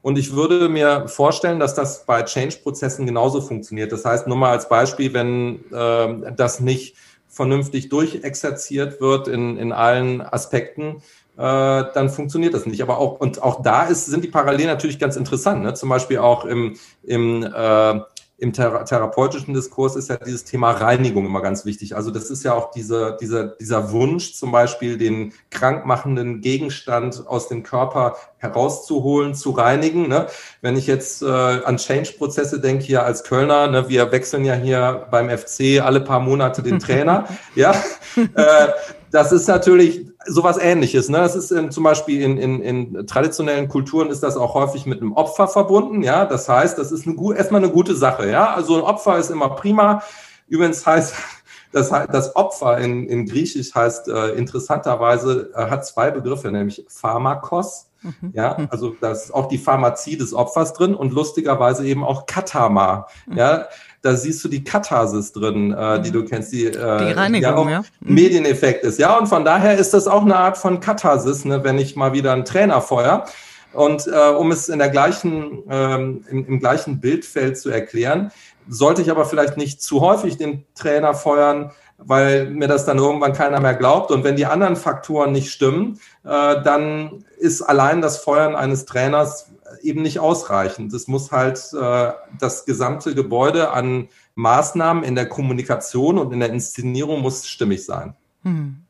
Und ich würde mir vorstellen, dass das bei Change-Prozessen genauso funktioniert. Das heißt, nur mal als Beispiel, wenn äh, das nicht vernünftig durchexerziert wird in, in allen Aspekten, dann funktioniert das nicht. Aber auch, und auch da ist, sind die Parallelen natürlich ganz interessant. Ne? Zum Beispiel auch im, im, äh, im thera therapeutischen Diskurs ist ja dieses Thema Reinigung immer ganz wichtig. Also das ist ja auch diese, dieser, dieser Wunsch, zum Beispiel den krankmachenden Gegenstand aus dem Körper herauszuholen, zu reinigen. Ne? Wenn ich jetzt äh, an Change-Prozesse denke, hier als Kölner, ne, wir wechseln ja hier beim FC alle paar Monate den Trainer, ja, äh, das ist natürlich sowas ähnliches. Ne? Das ist in, zum Beispiel in, in, in traditionellen Kulturen ist das auch häufig mit einem Opfer verbunden. Ja, das heißt, das ist eine, erstmal eine gute Sache. Ja, also ein Opfer ist immer prima. Übrigens heißt das, das Opfer in, in Griechisch heißt äh, interessanterweise äh, hat zwei Begriffe, nämlich Pharmakos. Mhm. Ja, also da ist auch die Pharmazie des Opfers drin und lustigerweise eben auch Katama. Mhm. Ja, da siehst du die Katharsis drin, äh, die mhm. du kennst, die, äh, die Reinigung, ja auch ja. Mhm. Medieneffekt ist. Ja, und von daher ist das auch eine Art von Katharsis, ne, wenn ich mal wieder einen Trainer feuer. Und äh, um es in der gleichen, ähm, im, im gleichen Bildfeld zu erklären, sollte ich aber vielleicht nicht zu häufig den Trainer feuern, weil mir das dann irgendwann keiner mehr glaubt. Und wenn die anderen Faktoren nicht stimmen, äh, dann ist allein das Feuern eines Trainers eben nicht ausreichend. Es muss halt äh, das gesamte Gebäude an Maßnahmen in der Kommunikation und in der Inszenierung muss stimmig sein. Hm.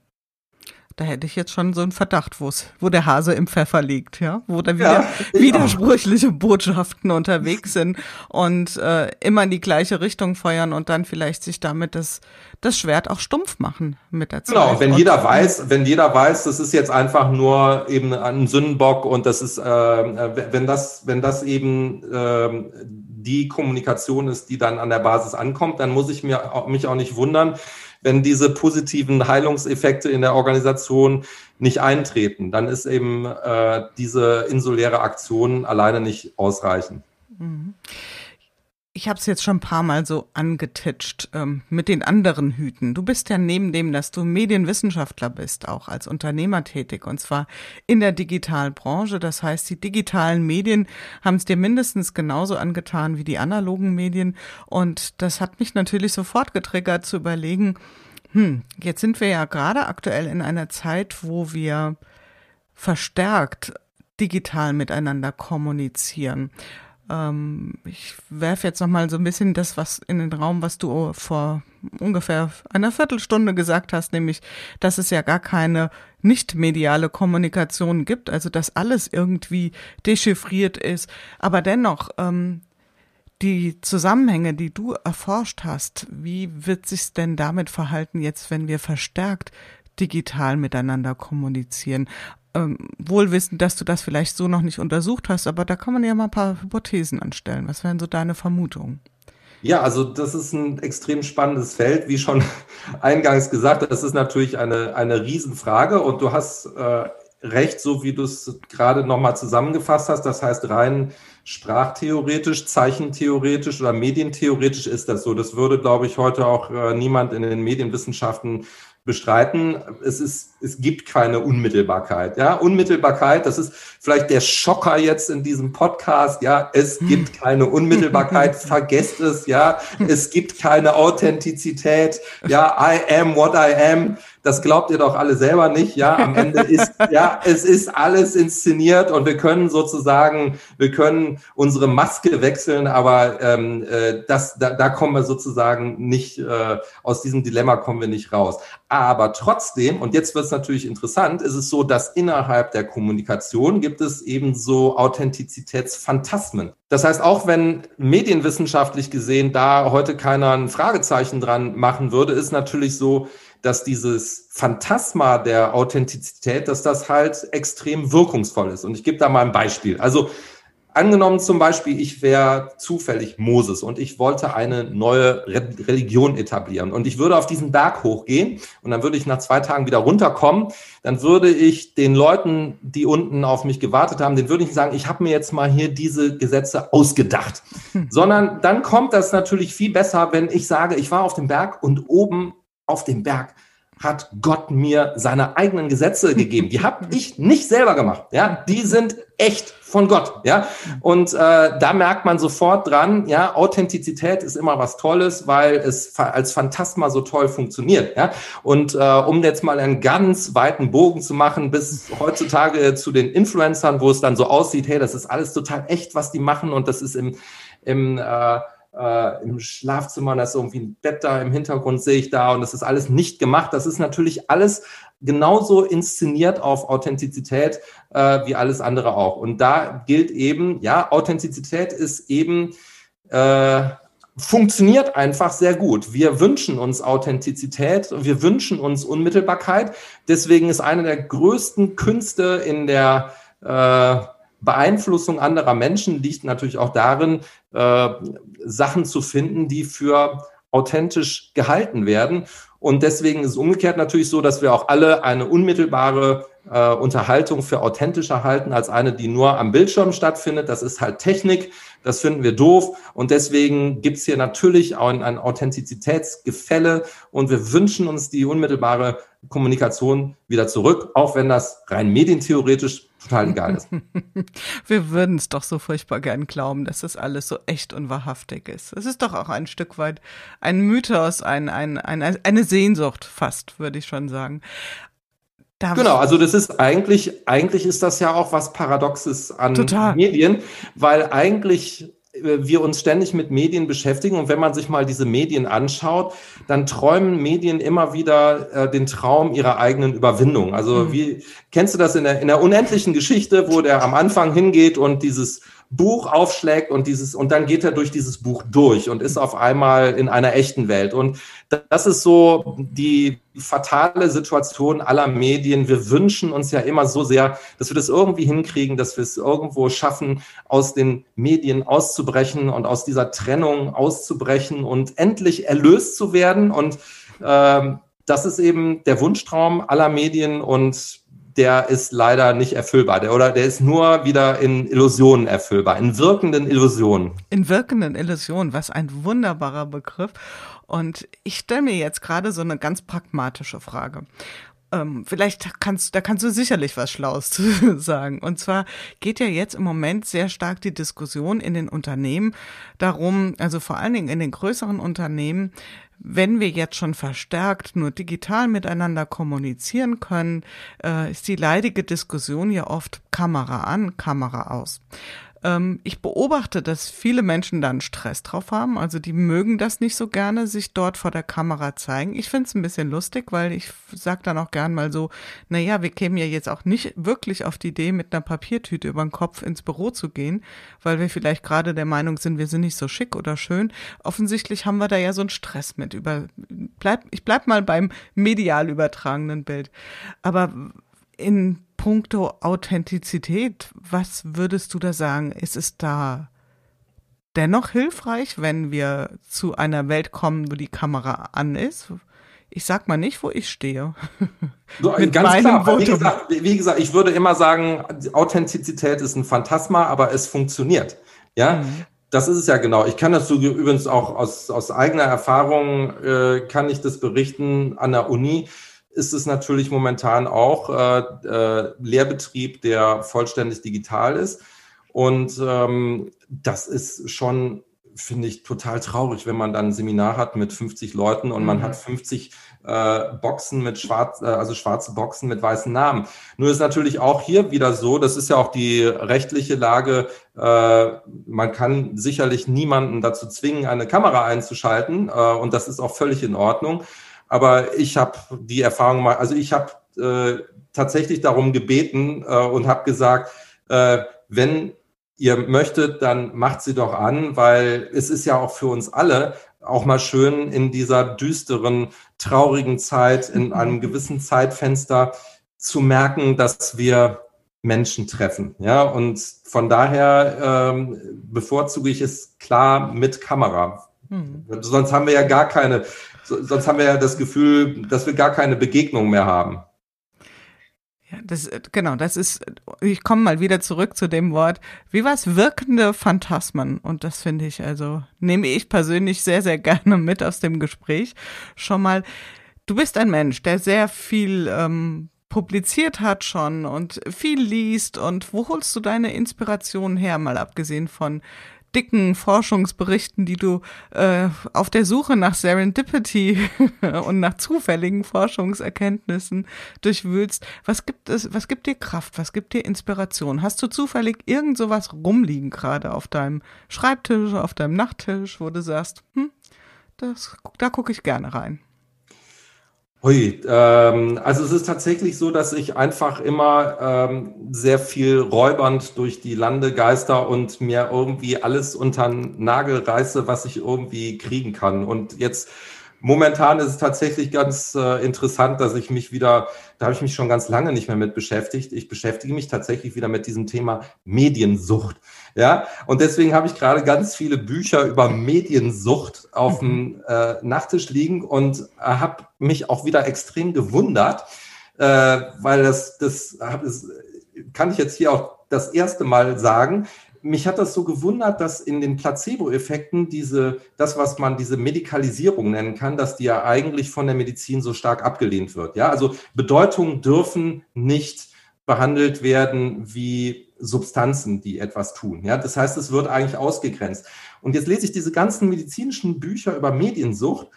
Da hätte ich jetzt schon so einen Verdacht, wo der Hase im Pfeffer liegt, ja, wo da wieder ja, widersprüchliche Botschaften unterwegs sind und äh, immer in die gleiche Richtung feuern und dann vielleicht sich damit das, das Schwert auch stumpf machen mit der Zeit. Genau, wenn und, jeder weiß, wenn jeder weiß, das ist jetzt einfach nur eben ein Sündenbock und das ist, äh, wenn das, wenn das eben äh, die Kommunikation ist, die dann an der Basis ankommt, dann muss ich mir, mich auch nicht wundern, wenn diese positiven Heilungseffekte in der Organisation nicht eintreten, dann ist eben äh, diese insuläre Aktion alleine nicht ausreichend. Mhm. Ich habe es jetzt schon ein paar Mal so angetitscht ähm, mit den anderen Hüten. Du bist ja neben dem, dass du Medienwissenschaftler bist, auch als Unternehmer tätig und zwar in der digitalen Branche. Das heißt, die digitalen Medien haben es dir mindestens genauso angetan wie die analogen Medien. Und das hat mich natürlich sofort getriggert zu überlegen, Hm, jetzt sind wir ja gerade aktuell in einer Zeit, wo wir verstärkt digital miteinander kommunizieren. Ähm, ich werfe jetzt noch mal so ein bisschen das, was in den Raum, was du vor ungefähr einer Viertelstunde gesagt hast, nämlich, dass es ja gar keine nicht mediale Kommunikation gibt, also dass alles irgendwie dechiffriert ist. Aber dennoch, ähm, die Zusammenhänge, die du erforscht hast, wie wird sich denn damit verhalten jetzt, wenn wir verstärkt digital miteinander kommunizieren? Ähm, wohl wissend, dass du das vielleicht so noch nicht untersucht hast, aber da kann man ja mal ein paar Hypothesen anstellen. Was wären so deine Vermutungen? Ja, also das ist ein extrem spannendes Feld, wie schon eingangs gesagt. Das ist natürlich eine, eine Riesenfrage und du hast äh, recht, so wie du es gerade nochmal zusammengefasst hast. Das heißt, rein sprachtheoretisch, zeichentheoretisch oder medientheoretisch ist das so. Das würde, glaube ich, heute auch äh, niemand in den Medienwissenschaften bestreiten. Es ist, es gibt keine Unmittelbarkeit. Ja, Unmittelbarkeit, das ist vielleicht der Schocker jetzt in diesem Podcast. Ja, es gibt keine Unmittelbarkeit. Vergesst es. Ja, es gibt keine Authentizität. Ja, I am what I am das glaubt ihr doch alle selber nicht. Ja, am Ende ist, ja, es ist alles inszeniert und wir können sozusagen, wir können unsere Maske wechseln, aber ähm, äh, das, da, da kommen wir sozusagen nicht, äh, aus diesem Dilemma kommen wir nicht raus. Aber trotzdem, und jetzt wird es natürlich interessant, ist es so, dass innerhalb der Kommunikation gibt es eben so Authentizitätsphantasmen. Das heißt, auch wenn medienwissenschaftlich gesehen da heute keiner ein Fragezeichen dran machen würde, ist natürlich so, dass dieses Phantasma der Authentizität, dass das halt extrem wirkungsvoll ist. Und ich gebe da mal ein Beispiel. Also angenommen zum Beispiel, ich wäre zufällig Moses und ich wollte eine neue Religion etablieren und ich würde auf diesen Berg hochgehen und dann würde ich nach zwei Tagen wieder runterkommen, dann würde ich den Leuten, die unten auf mich gewartet haben, den würde ich sagen, ich habe mir jetzt mal hier diese Gesetze ausgedacht, hm. sondern dann kommt das natürlich viel besser, wenn ich sage, ich war auf dem Berg und oben auf dem Berg hat Gott mir seine eigenen Gesetze gegeben. Die habe ich nicht selber gemacht. Ja, die sind echt von Gott. Ja, und äh, da merkt man sofort dran. Ja, Authentizität ist immer was Tolles, weil es als Phantasma so toll funktioniert. Ja, und äh, um jetzt mal einen ganz weiten Bogen zu machen, bis heutzutage zu den Influencern, wo es dann so aussieht, hey, das ist alles total echt, was die machen, und das ist im im äh, äh, im Schlafzimmer, da ist irgendwie ein Bett da im Hintergrund, sehe ich da und das ist alles nicht gemacht. Das ist natürlich alles genauso inszeniert auf Authentizität äh, wie alles andere auch. Und da gilt eben, ja, Authentizität ist eben, äh, funktioniert einfach sehr gut. Wir wünschen uns Authentizität, wir wünschen uns Unmittelbarkeit. Deswegen ist eine der größten Künste in der äh, Beeinflussung anderer Menschen liegt natürlich auch darin, äh, Sachen zu finden, die für authentisch gehalten werden. Und deswegen ist es umgekehrt natürlich so, dass wir auch alle eine unmittelbare äh, Unterhaltung für authentischer halten als eine, die nur am Bildschirm stattfindet. Das ist halt Technik, das finden wir doof. Und deswegen gibt's hier natürlich ein, ein Authentizitätsgefälle und wir wünschen uns die unmittelbare Kommunikation wieder zurück, auch wenn das rein medientheoretisch total egal ist. Wir würden es doch so furchtbar gern glauben, dass das alles so echt und wahrhaftig ist. Es ist doch auch ein Stück weit ein Mythos, ein, ein, ein, eine Sehnsucht fast, würde ich schon sagen. Darf genau, also das ist eigentlich, eigentlich ist das ja auch was Paradoxes an Total. Medien, weil eigentlich äh, wir uns ständig mit Medien beschäftigen und wenn man sich mal diese Medien anschaut, dann träumen Medien immer wieder äh, den Traum ihrer eigenen Überwindung. Also mhm. wie kennst du das in der, in der unendlichen Geschichte, wo der am Anfang hingeht und dieses Buch aufschlägt und dieses, und dann geht er durch dieses Buch durch und ist auf einmal in einer echten Welt. Und das ist so die fatale Situation aller Medien. Wir wünschen uns ja immer so sehr, dass wir das irgendwie hinkriegen, dass wir es irgendwo schaffen, aus den Medien auszubrechen und aus dieser Trennung auszubrechen und endlich erlöst zu werden. Und ähm, das ist eben der Wunschtraum aller Medien und der ist leider nicht erfüllbar. Der, oder der ist nur wieder in Illusionen erfüllbar, in wirkenden Illusionen. In wirkenden Illusionen, was ein wunderbarer Begriff. Und ich stelle mir jetzt gerade so eine ganz pragmatische Frage. Ähm, vielleicht kannst, da kannst du sicherlich was Schlaues zu sagen. Und zwar geht ja jetzt im Moment sehr stark die Diskussion in den Unternehmen darum, also vor allen Dingen in den größeren Unternehmen, wenn wir jetzt schon verstärkt nur digital miteinander kommunizieren können, äh, ist die leidige Diskussion ja oft Kamera an, Kamera aus. Ähm, ich beobachte, dass viele Menschen dann Stress drauf haben. Also die mögen das nicht so gerne, sich dort vor der Kamera zeigen. Ich finde es ein bisschen lustig, weil ich sag dann auch gern mal so, naja, wir kämen ja jetzt auch nicht wirklich auf die Idee, mit einer Papiertüte über den Kopf ins Büro zu gehen, weil wir vielleicht gerade der Meinung sind, wir sind nicht so schick oder schön. Offensichtlich haben wir da ja so einen Stress mit. Über, bleib, ich bleib mal beim medial übertragenen Bild. Aber in puncto Authentizität, was würdest du da sagen? Ist es da dennoch hilfreich, wenn wir zu einer Welt kommen, wo die Kamera an ist? Ich sag mal nicht, wo ich stehe. So, Mit ganz klar. Wie gesagt, wie gesagt, ich würde immer sagen, Authentizität ist ein Phantasma, aber es funktioniert. Ja, mhm. Das ist es ja genau. Ich kann das so übrigens auch aus, aus eigener Erfahrung, äh, kann ich das berichten an der Uni ist es natürlich momentan auch äh, äh, Lehrbetrieb, der vollständig digital ist. Und ähm, das ist schon, finde ich, total traurig, wenn man dann ein Seminar hat mit 50 Leuten und mhm. man hat 50 äh, Boxen mit schwarz, äh, also schwarze Boxen mit weißen Namen. Nur ist natürlich auch hier wieder so, das ist ja auch die rechtliche Lage, äh, man kann sicherlich niemanden dazu zwingen, eine Kamera einzuschalten äh, und das ist auch völlig in Ordnung. Aber ich habe die Erfahrung mal, also ich habe äh, tatsächlich darum gebeten äh, und habe gesagt, äh, wenn ihr möchtet, dann macht sie doch an, weil es ist ja auch für uns alle auch mal schön in dieser düsteren, traurigen Zeit, in einem gewissen Zeitfenster zu merken, dass wir Menschen treffen. Ja, und von daher ähm, bevorzuge ich es klar mit Kamera. Hm. Sonst haben wir ja gar keine sonst haben wir ja das Gefühl, dass wir gar keine Begegnung mehr haben. Ja, das, genau, das ist, ich komme mal wieder zurück zu dem Wort, wie was wirkende Phantasmen. Und das finde ich, also nehme ich persönlich sehr, sehr gerne mit aus dem Gespräch. Schon mal, du bist ein Mensch, der sehr viel ähm, publiziert hat schon und viel liest. Und wo holst du deine Inspiration her, mal abgesehen von dicken Forschungsberichten, die du äh, auf der Suche nach Serendipity und nach zufälligen Forschungserkenntnissen durchwühlst. Was gibt es, was gibt dir Kraft? Was gibt dir Inspiration? Hast du zufällig irgend sowas rumliegen gerade auf deinem Schreibtisch, auf deinem Nachttisch, wo du sagst, hm, das, da gucke ich gerne rein? Hui, ähm, also es ist tatsächlich so, dass ich einfach immer ähm, sehr viel räubernd durch die Lande geister und mir irgendwie alles unter den Nagel reiße, was ich irgendwie kriegen kann. Und jetzt momentan ist es tatsächlich ganz äh, interessant, dass ich mich wieder, da habe ich mich schon ganz lange nicht mehr mit beschäftigt. Ich beschäftige mich tatsächlich wieder mit diesem Thema Mediensucht. Ja, und deswegen habe ich gerade ganz viele Bücher über Mediensucht auf dem äh, Nachttisch liegen und äh, habe mich auch wieder extrem gewundert, äh, weil das, das, das kann ich jetzt hier auch das erste Mal sagen. Mich hat das so gewundert, dass in den Placebo-Effekten diese, das, was man diese Medikalisierung nennen kann, dass die ja eigentlich von der Medizin so stark abgelehnt wird. Ja, also Bedeutungen dürfen nicht behandelt werden wie Substanzen, die etwas tun. Ja, das heißt, es wird eigentlich ausgegrenzt. Und jetzt lese ich diese ganzen medizinischen Bücher über Mediensucht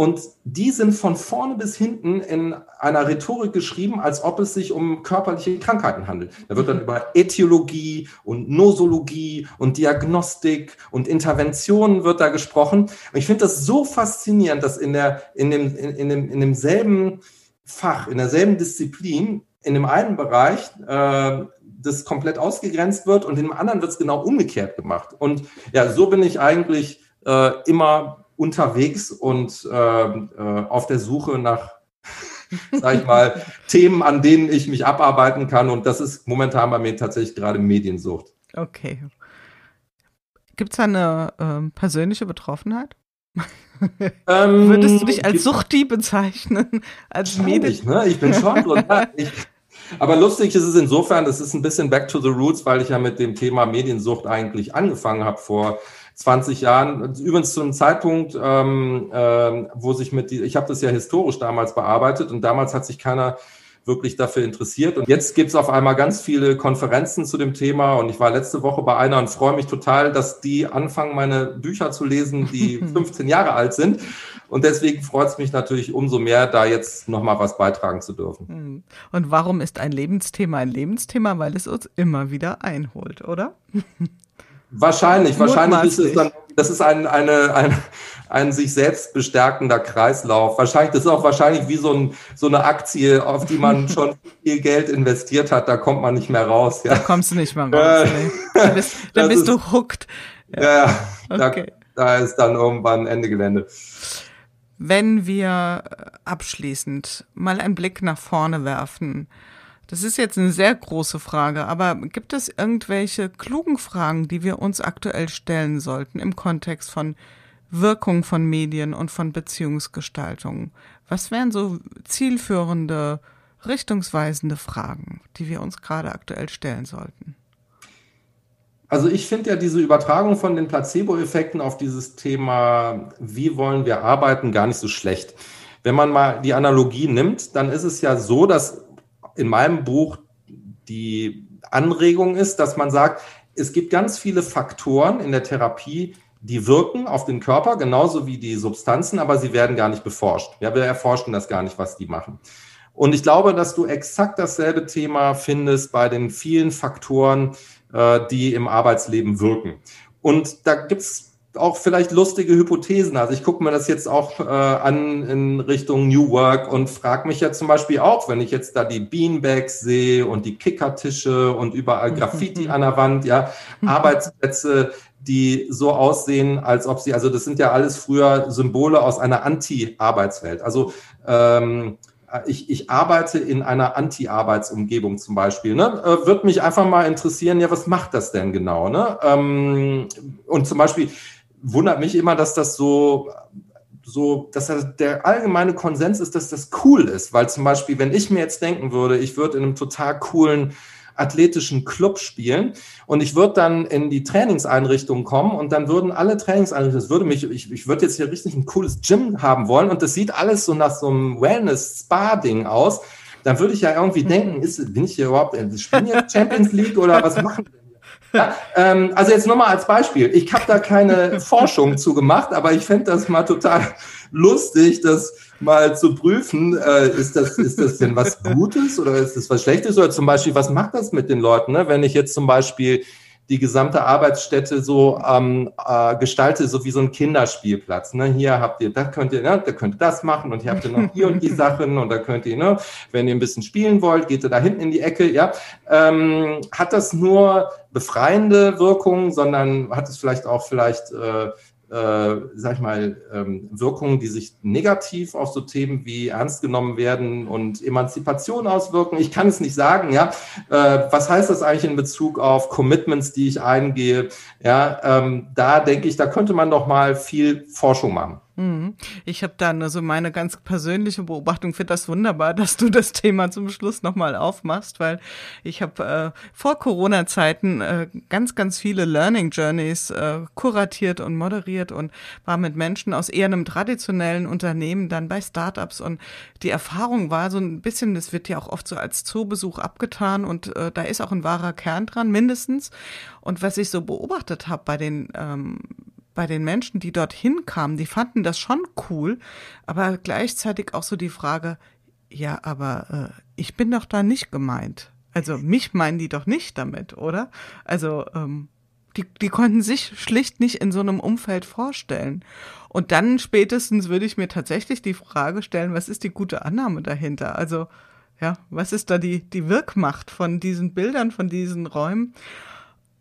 und die sind von vorne bis hinten in einer Rhetorik geschrieben, als ob es sich um körperliche Krankheiten handelt. Da wird dann mhm. über Äthiologie und Nosologie und Diagnostik und Interventionen wird da gesprochen. Und ich finde das so faszinierend, dass in, der, in, dem, in, in, dem, in demselben Fach, in derselben Disziplin, in dem einen Bereich äh, das komplett ausgegrenzt wird und dem anderen wird es genau umgekehrt gemacht. Und ja, so bin ich eigentlich äh, immer unterwegs und äh, äh, auf der Suche nach, sag ich mal, Themen, an denen ich mich abarbeiten kann. Und das ist momentan bei mir tatsächlich gerade Mediensucht. Okay. Gibt es eine ähm, persönliche Betroffenheit? Ähm, Würdest du dich als Suchti bezeichnen? Als Medien? Ne? Ich bin schon drunter. ich, aber lustig ist es insofern, das ist ein bisschen back to the roots, weil ich ja mit dem Thema Mediensucht eigentlich angefangen habe vor 20 Jahren. Übrigens zu einem Zeitpunkt, ähm, äh, wo sich mit die, ich habe das ja historisch damals bearbeitet und damals hat sich keiner wirklich dafür interessiert. Und jetzt gibt es auf einmal ganz viele Konferenzen zu dem Thema. Und ich war letzte Woche bei einer und freue mich total, dass die anfangen, meine Bücher zu lesen, die 15 Jahre alt sind. Und deswegen freut es mich natürlich umso mehr, da jetzt nochmal was beitragen zu dürfen. Hm. Und warum ist ein Lebensthema ein Lebensthema? Weil es uns immer wieder einholt, oder? Wahrscheinlich, wahrscheinlich ist es dann, das ist ein, eine, ein, ein sich selbst bestärkender Kreislauf. Wahrscheinlich, das ist auch wahrscheinlich wie so, ein, so eine Aktie, auf die man schon viel Geld investiert hat, da kommt man nicht mehr raus. Ja. Da kommst du nicht mehr raus. Äh, nee. Da bist, bist ist, du hooked. Ja, ja okay. da, da ist dann irgendwann Ende Gelände. Wenn wir abschließend mal einen Blick nach vorne werfen, das ist jetzt eine sehr große Frage, aber gibt es irgendwelche klugen Fragen, die wir uns aktuell stellen sollten im Kontext von Wirkung von Medien und von Beziehungsgestaltung? Was wären so zielführende, richtungsweisende Fragen, die wir uns gerade aktuell stellen sollten? Also ich finde ja diese Übertragung von den Placebo-Effekten auf dieses Thema, wie wollen wir arbeiten, gar nicht so schlecht. Wenn man mal die Analogie nimmt, dann ist es ja so, dass in meinem Buch die Anregung ist, dass man sagt, es gibt ganz viele Faktoren in der Therapie, die wirken auf den Körper, genauso wie die Substanzen, aber sie werden gar nicht beforscht. Ja, wir erforschen das gar nicht, was die machen. Und ich glaube, dass du exakt dasselbe Thema findest bei den vielen Faktoren, äh, die im Arbeitsleben wirken. Und da gibt es auch vielleicht lustige Hypothesen. Also ich gucke mir das jetzt auch äh, an in Richtung New Work und frage mich ja zum Beispiel auch, wenn ich jetzt da die Beanbags sehe und die Kickertische und überall Graffiti an der Wand, ja, Arbeitsplätze, die so aussehen, als ob sie, also das sind ja alles früher Symbole aus einer Anti-Arbeitswelt. Also ähm, ich, ich arbeite in einer Anti-Arbeitsumgebung zum Beispiel. Ne? Äh, Würde mich einfach mal interessieren, ja, was macht das denn genau? Ne? Ähm, und zum Beispiel, wundert mich immer, dass das so, so, dass das der allgemeine Konsens ist, dass das cool ist. Weil zum Beispiel, wenn ich mir jetzt denken würde, ich würde in einem total coolen athletischen Club spielen und ich würde dann in die Trainingseinrichtung kommen und dann würden alle Trainingseinrichtungen, das würde mich, ich, ich würde jetzt hier richtig ein cooles Gym haben wollen und das sieht alles so nach so einem Wellness-Spa-Ding aus, dann würde ich ja irgendwie denken, ist, bin ich hier überhaupt, spielen jetzt Champions League oder was machen wir? Ja, ähm, also jetzt nochmal als Beispiel. Ich habe da keine Forschung zu gemacht, aber ich fände das mal total lustig, das mal zu prüfen. Äh, ist, das, ist das denn was Gutes oder ist das was Schlechtes? Oder zum Beispiel, was macht das mit den Leuten? Ne? Wenn ich jetzt zum Beispiel die gesamte Arbeitsstätte so ähm, äh, gestalte, so wie so ein Kinderspielplatz. Ne? Hier habt ihr, da könnt ihr, ne, da könnt ihr das machen und hier habt ihr noch hier und die Sachen und da könnt ihr, ne, wenn ihr ein bisschen spielen wollt, geht ihr da hinten in die Ecke, ja. Ähm, hat das nur befreiende Wirkung, sondern hat es vielleicht auch vielleicht äh, äh, sag ich mal, ähm, Wirkungen, die sich negativ auf so Themen wie ernst genommen werden und Emanzipation auswirken. Ich kann es nicht sagen, ja. Äh, was heißt das eigentlich in Bezug auf Commitments, die ich eingehe? Ja, ähm, da denke ich, da könnte man doch mal viel Forschung machen. Mhm. Ich habe dann also meine ganz persönliche Beobachtung, finde das wunderbar, dass du das Thema zum Schluss nochmal aufmachst, weil ich habe äh, vor Corona-Zeiten äh, ganz, ganz viele Learning Journeys äh, kuratiert und moderiert und war mit Menschen aus eher einem traditionellen Unternehmen dann bei Startups und die Erfahrung war so ein bisschen, das wird ja auch oft so als Zoobesuch abgetan und äh, da ist auch ein wahrer Kern dran, mindestens. Und was ich so beobachtet habe bei den ähm, bei den Menschen, die dorthin kamen, die fanden das schon cool, aber gleichzeitig auch so die Frage, ja, aber äh, ich bin doch da nicht gemeint. Also mich meinen die doch nicht damit, oder? Also ähm, die, die konnten sich schlicht nicht in so einem Umfeld vorstellen. Und dann spätestens würde ich mir tatsächlich die Frage stellen, was ist die gute Annahme dahinter? Also ja, was ist da die, die Wirkmacht von diesen Bildern, von diesen Räumen?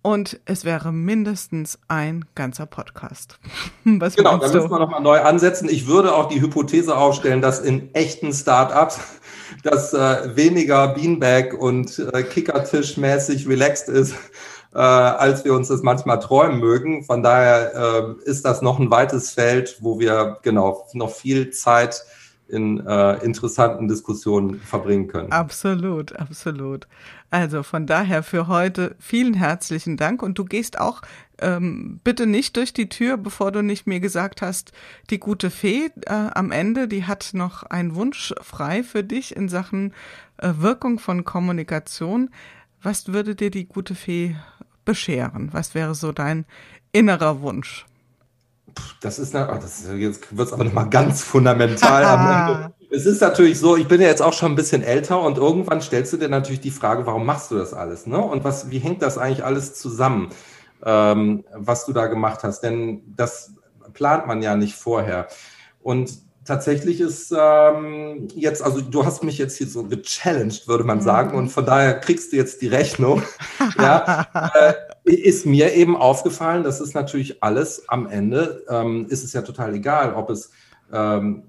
Und es wäre mindestens ein ganzer Podcast. Was genau, da müssen wir nochmal neu ansetzen. Ich würde auch die Hypothese aufstellen, dass in echten Startups das äh, weniger Beanbag und äh, Kickertisch-mäßig relaxed ist, äh, als wir uns das manchmal träumen mögen. Von daher äh, ist das noch ein weites Feld, wo wir genau noch viel Zeit in äh, interessanten Diskussionen verbringen können. Absolut, absolut. Also von daher für heute vielen herzlichen Dank und du gehst auch ähm, bitte nicht durch die Tür, bevor du nicht mir gesagt hast, die gute Fee äh, am Ende, die hat noch einen Wunsch frei für dich in Sachen äh, Wirkung von Kommunikation. Was würde dir die gute Fee bescheren? Was wäre so dein innerer Wunsch? Das ist, eine, das ist jetzt wird es aber nochmal ganz fundamental am Ende. Es ist natürlich so, ich bin ja jetzt auch schon ein bisschen älter und irgendwann stellst du dir natürlich die Frage, warum machst du das alles? Ne? Und was, wie hängt das eigentlich alles zusammen, ähm, was du da gemacht hast? Denn das plant man ja nicht vorher. Und tatsächlich ist ähm, jetzt, also du hast mich jetzt hier so gechallenged, würde man sagen, und von daher kriegst du jetzt die Rechnung. ja, äh, ist mir eben aufgefallen, das ist natürlich alles am Ende, ähm, ist es ja total egal, ob es ähm,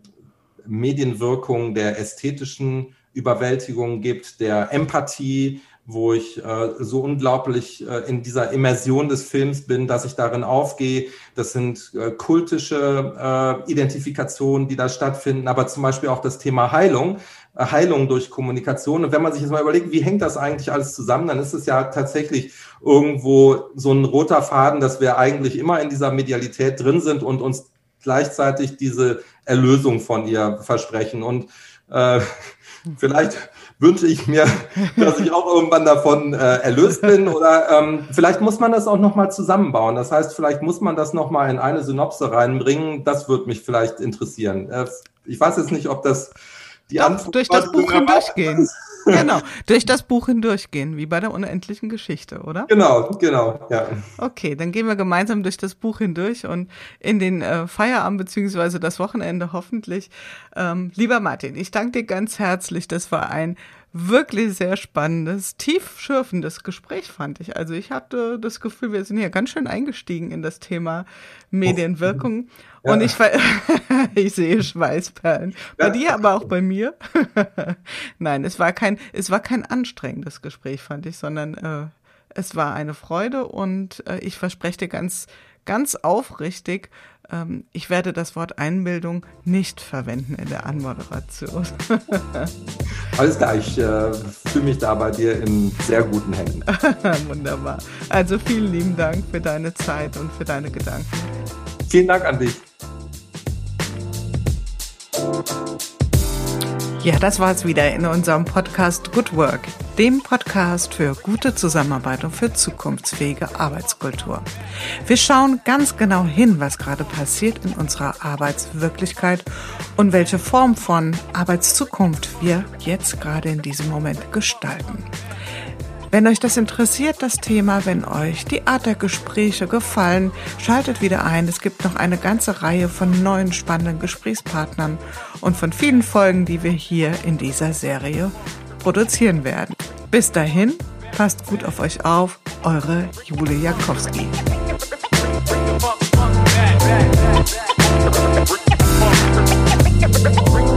Medienwirkung der ästhetischen Überwältigung gibt, der Empathie, wo ich äh, so unglaublich äh, in dieser Immersion des Films bin, dass ich darin aufgehe. Das sind äh, kultische äh, Identifikationen, die da stattfinden, aber zum Beispiel auch das Thema Heilung, äh, Heilung durch Kommunikation. Und wenn man sich jetzt mal überlegt, wie hängt das eigentlich alles zusammen, dann ist es ja tatsächlich irgendwo so ein roter Faden, dass wir eigentlich immer in dieser Medialität drin sind und uns gleichzeitig diese Erlösung von ihr versprechen. Und äh, vielleicht wünsche ich mir, dass ich auch irgendwann davon äh, erlöst bin. Oder ähm, vielleicht muss man das auch nochmal zusammenbauen. Das heißt, vielleicht muss man das nochmal in eine Synopse reinbringen. Das würde mich vielleicht interessieren. Äh, ich weiß jetzt nicht, ob das die Doch, Antwort durch das Buch hindurchgehen. Genau, durch das Buch hindurchgehen, wie bei der unendlichen Geschichte, oder? Genau, genau, ja. Okay, dann gehen wir gemeinsam durch das Buch hindurch und in den äh, Feierabend beziehungsweise das Wochenende hoffentlich. Ähm, lieber Martin, ich danke dir ganz herzlich. Das war ein wirklich sehr spannendes, tiefschürfendes Gespräch, fand ich. Also ich hatte das Gefühl, wir sind hier ganz schön eingestiegen in das Thema Medienwirkung. Ja. Und ich, ich sehe Schweißperlen. Bei ja. dir, aber auch bei mir. Nein, es war kein, es war kein anstrengendes Gespräch, fand ich, sondern äh, es war eine Freude und äh, ich verspreche dir ganz, ganz aufrichtig, ähm, ich werde das Wort Einbildung nicht verwenden in der Anmoderation. Alles klar, ich äh, fühle mich da bei dir in sehr guten Händen. Wunderbar. Also vielen lieben Dank für deine Zeit und für deine Gedanken. Vielen Dank an dich. Ja, das war es wieder in unserem Podcast Good Work, dem Podcast für gute Zusammenarbeit und für zukunftsfähige Arbeitskultur. Wir schauen ganz genau hin, was gerade passiert in unserer Arbeitswirklichkeit und welche Form von Arbeitszukunft wir jetzt gerade in diesem Moment gestalten. Wenn euch das interessiert, das Thema, wenn euch die Art der Gespräche gefallen, schaltet wieder ein. Es gibt noch eine ganze Reihe von neuen spannenden Gesprächspartnern und von vielen Folgen, die wir hier in dieser Serie produzieren werden. Bis dahin, passt gut auf euch auf, eure Jule Jakowski. Bring the fuck back. Bring the fuck back.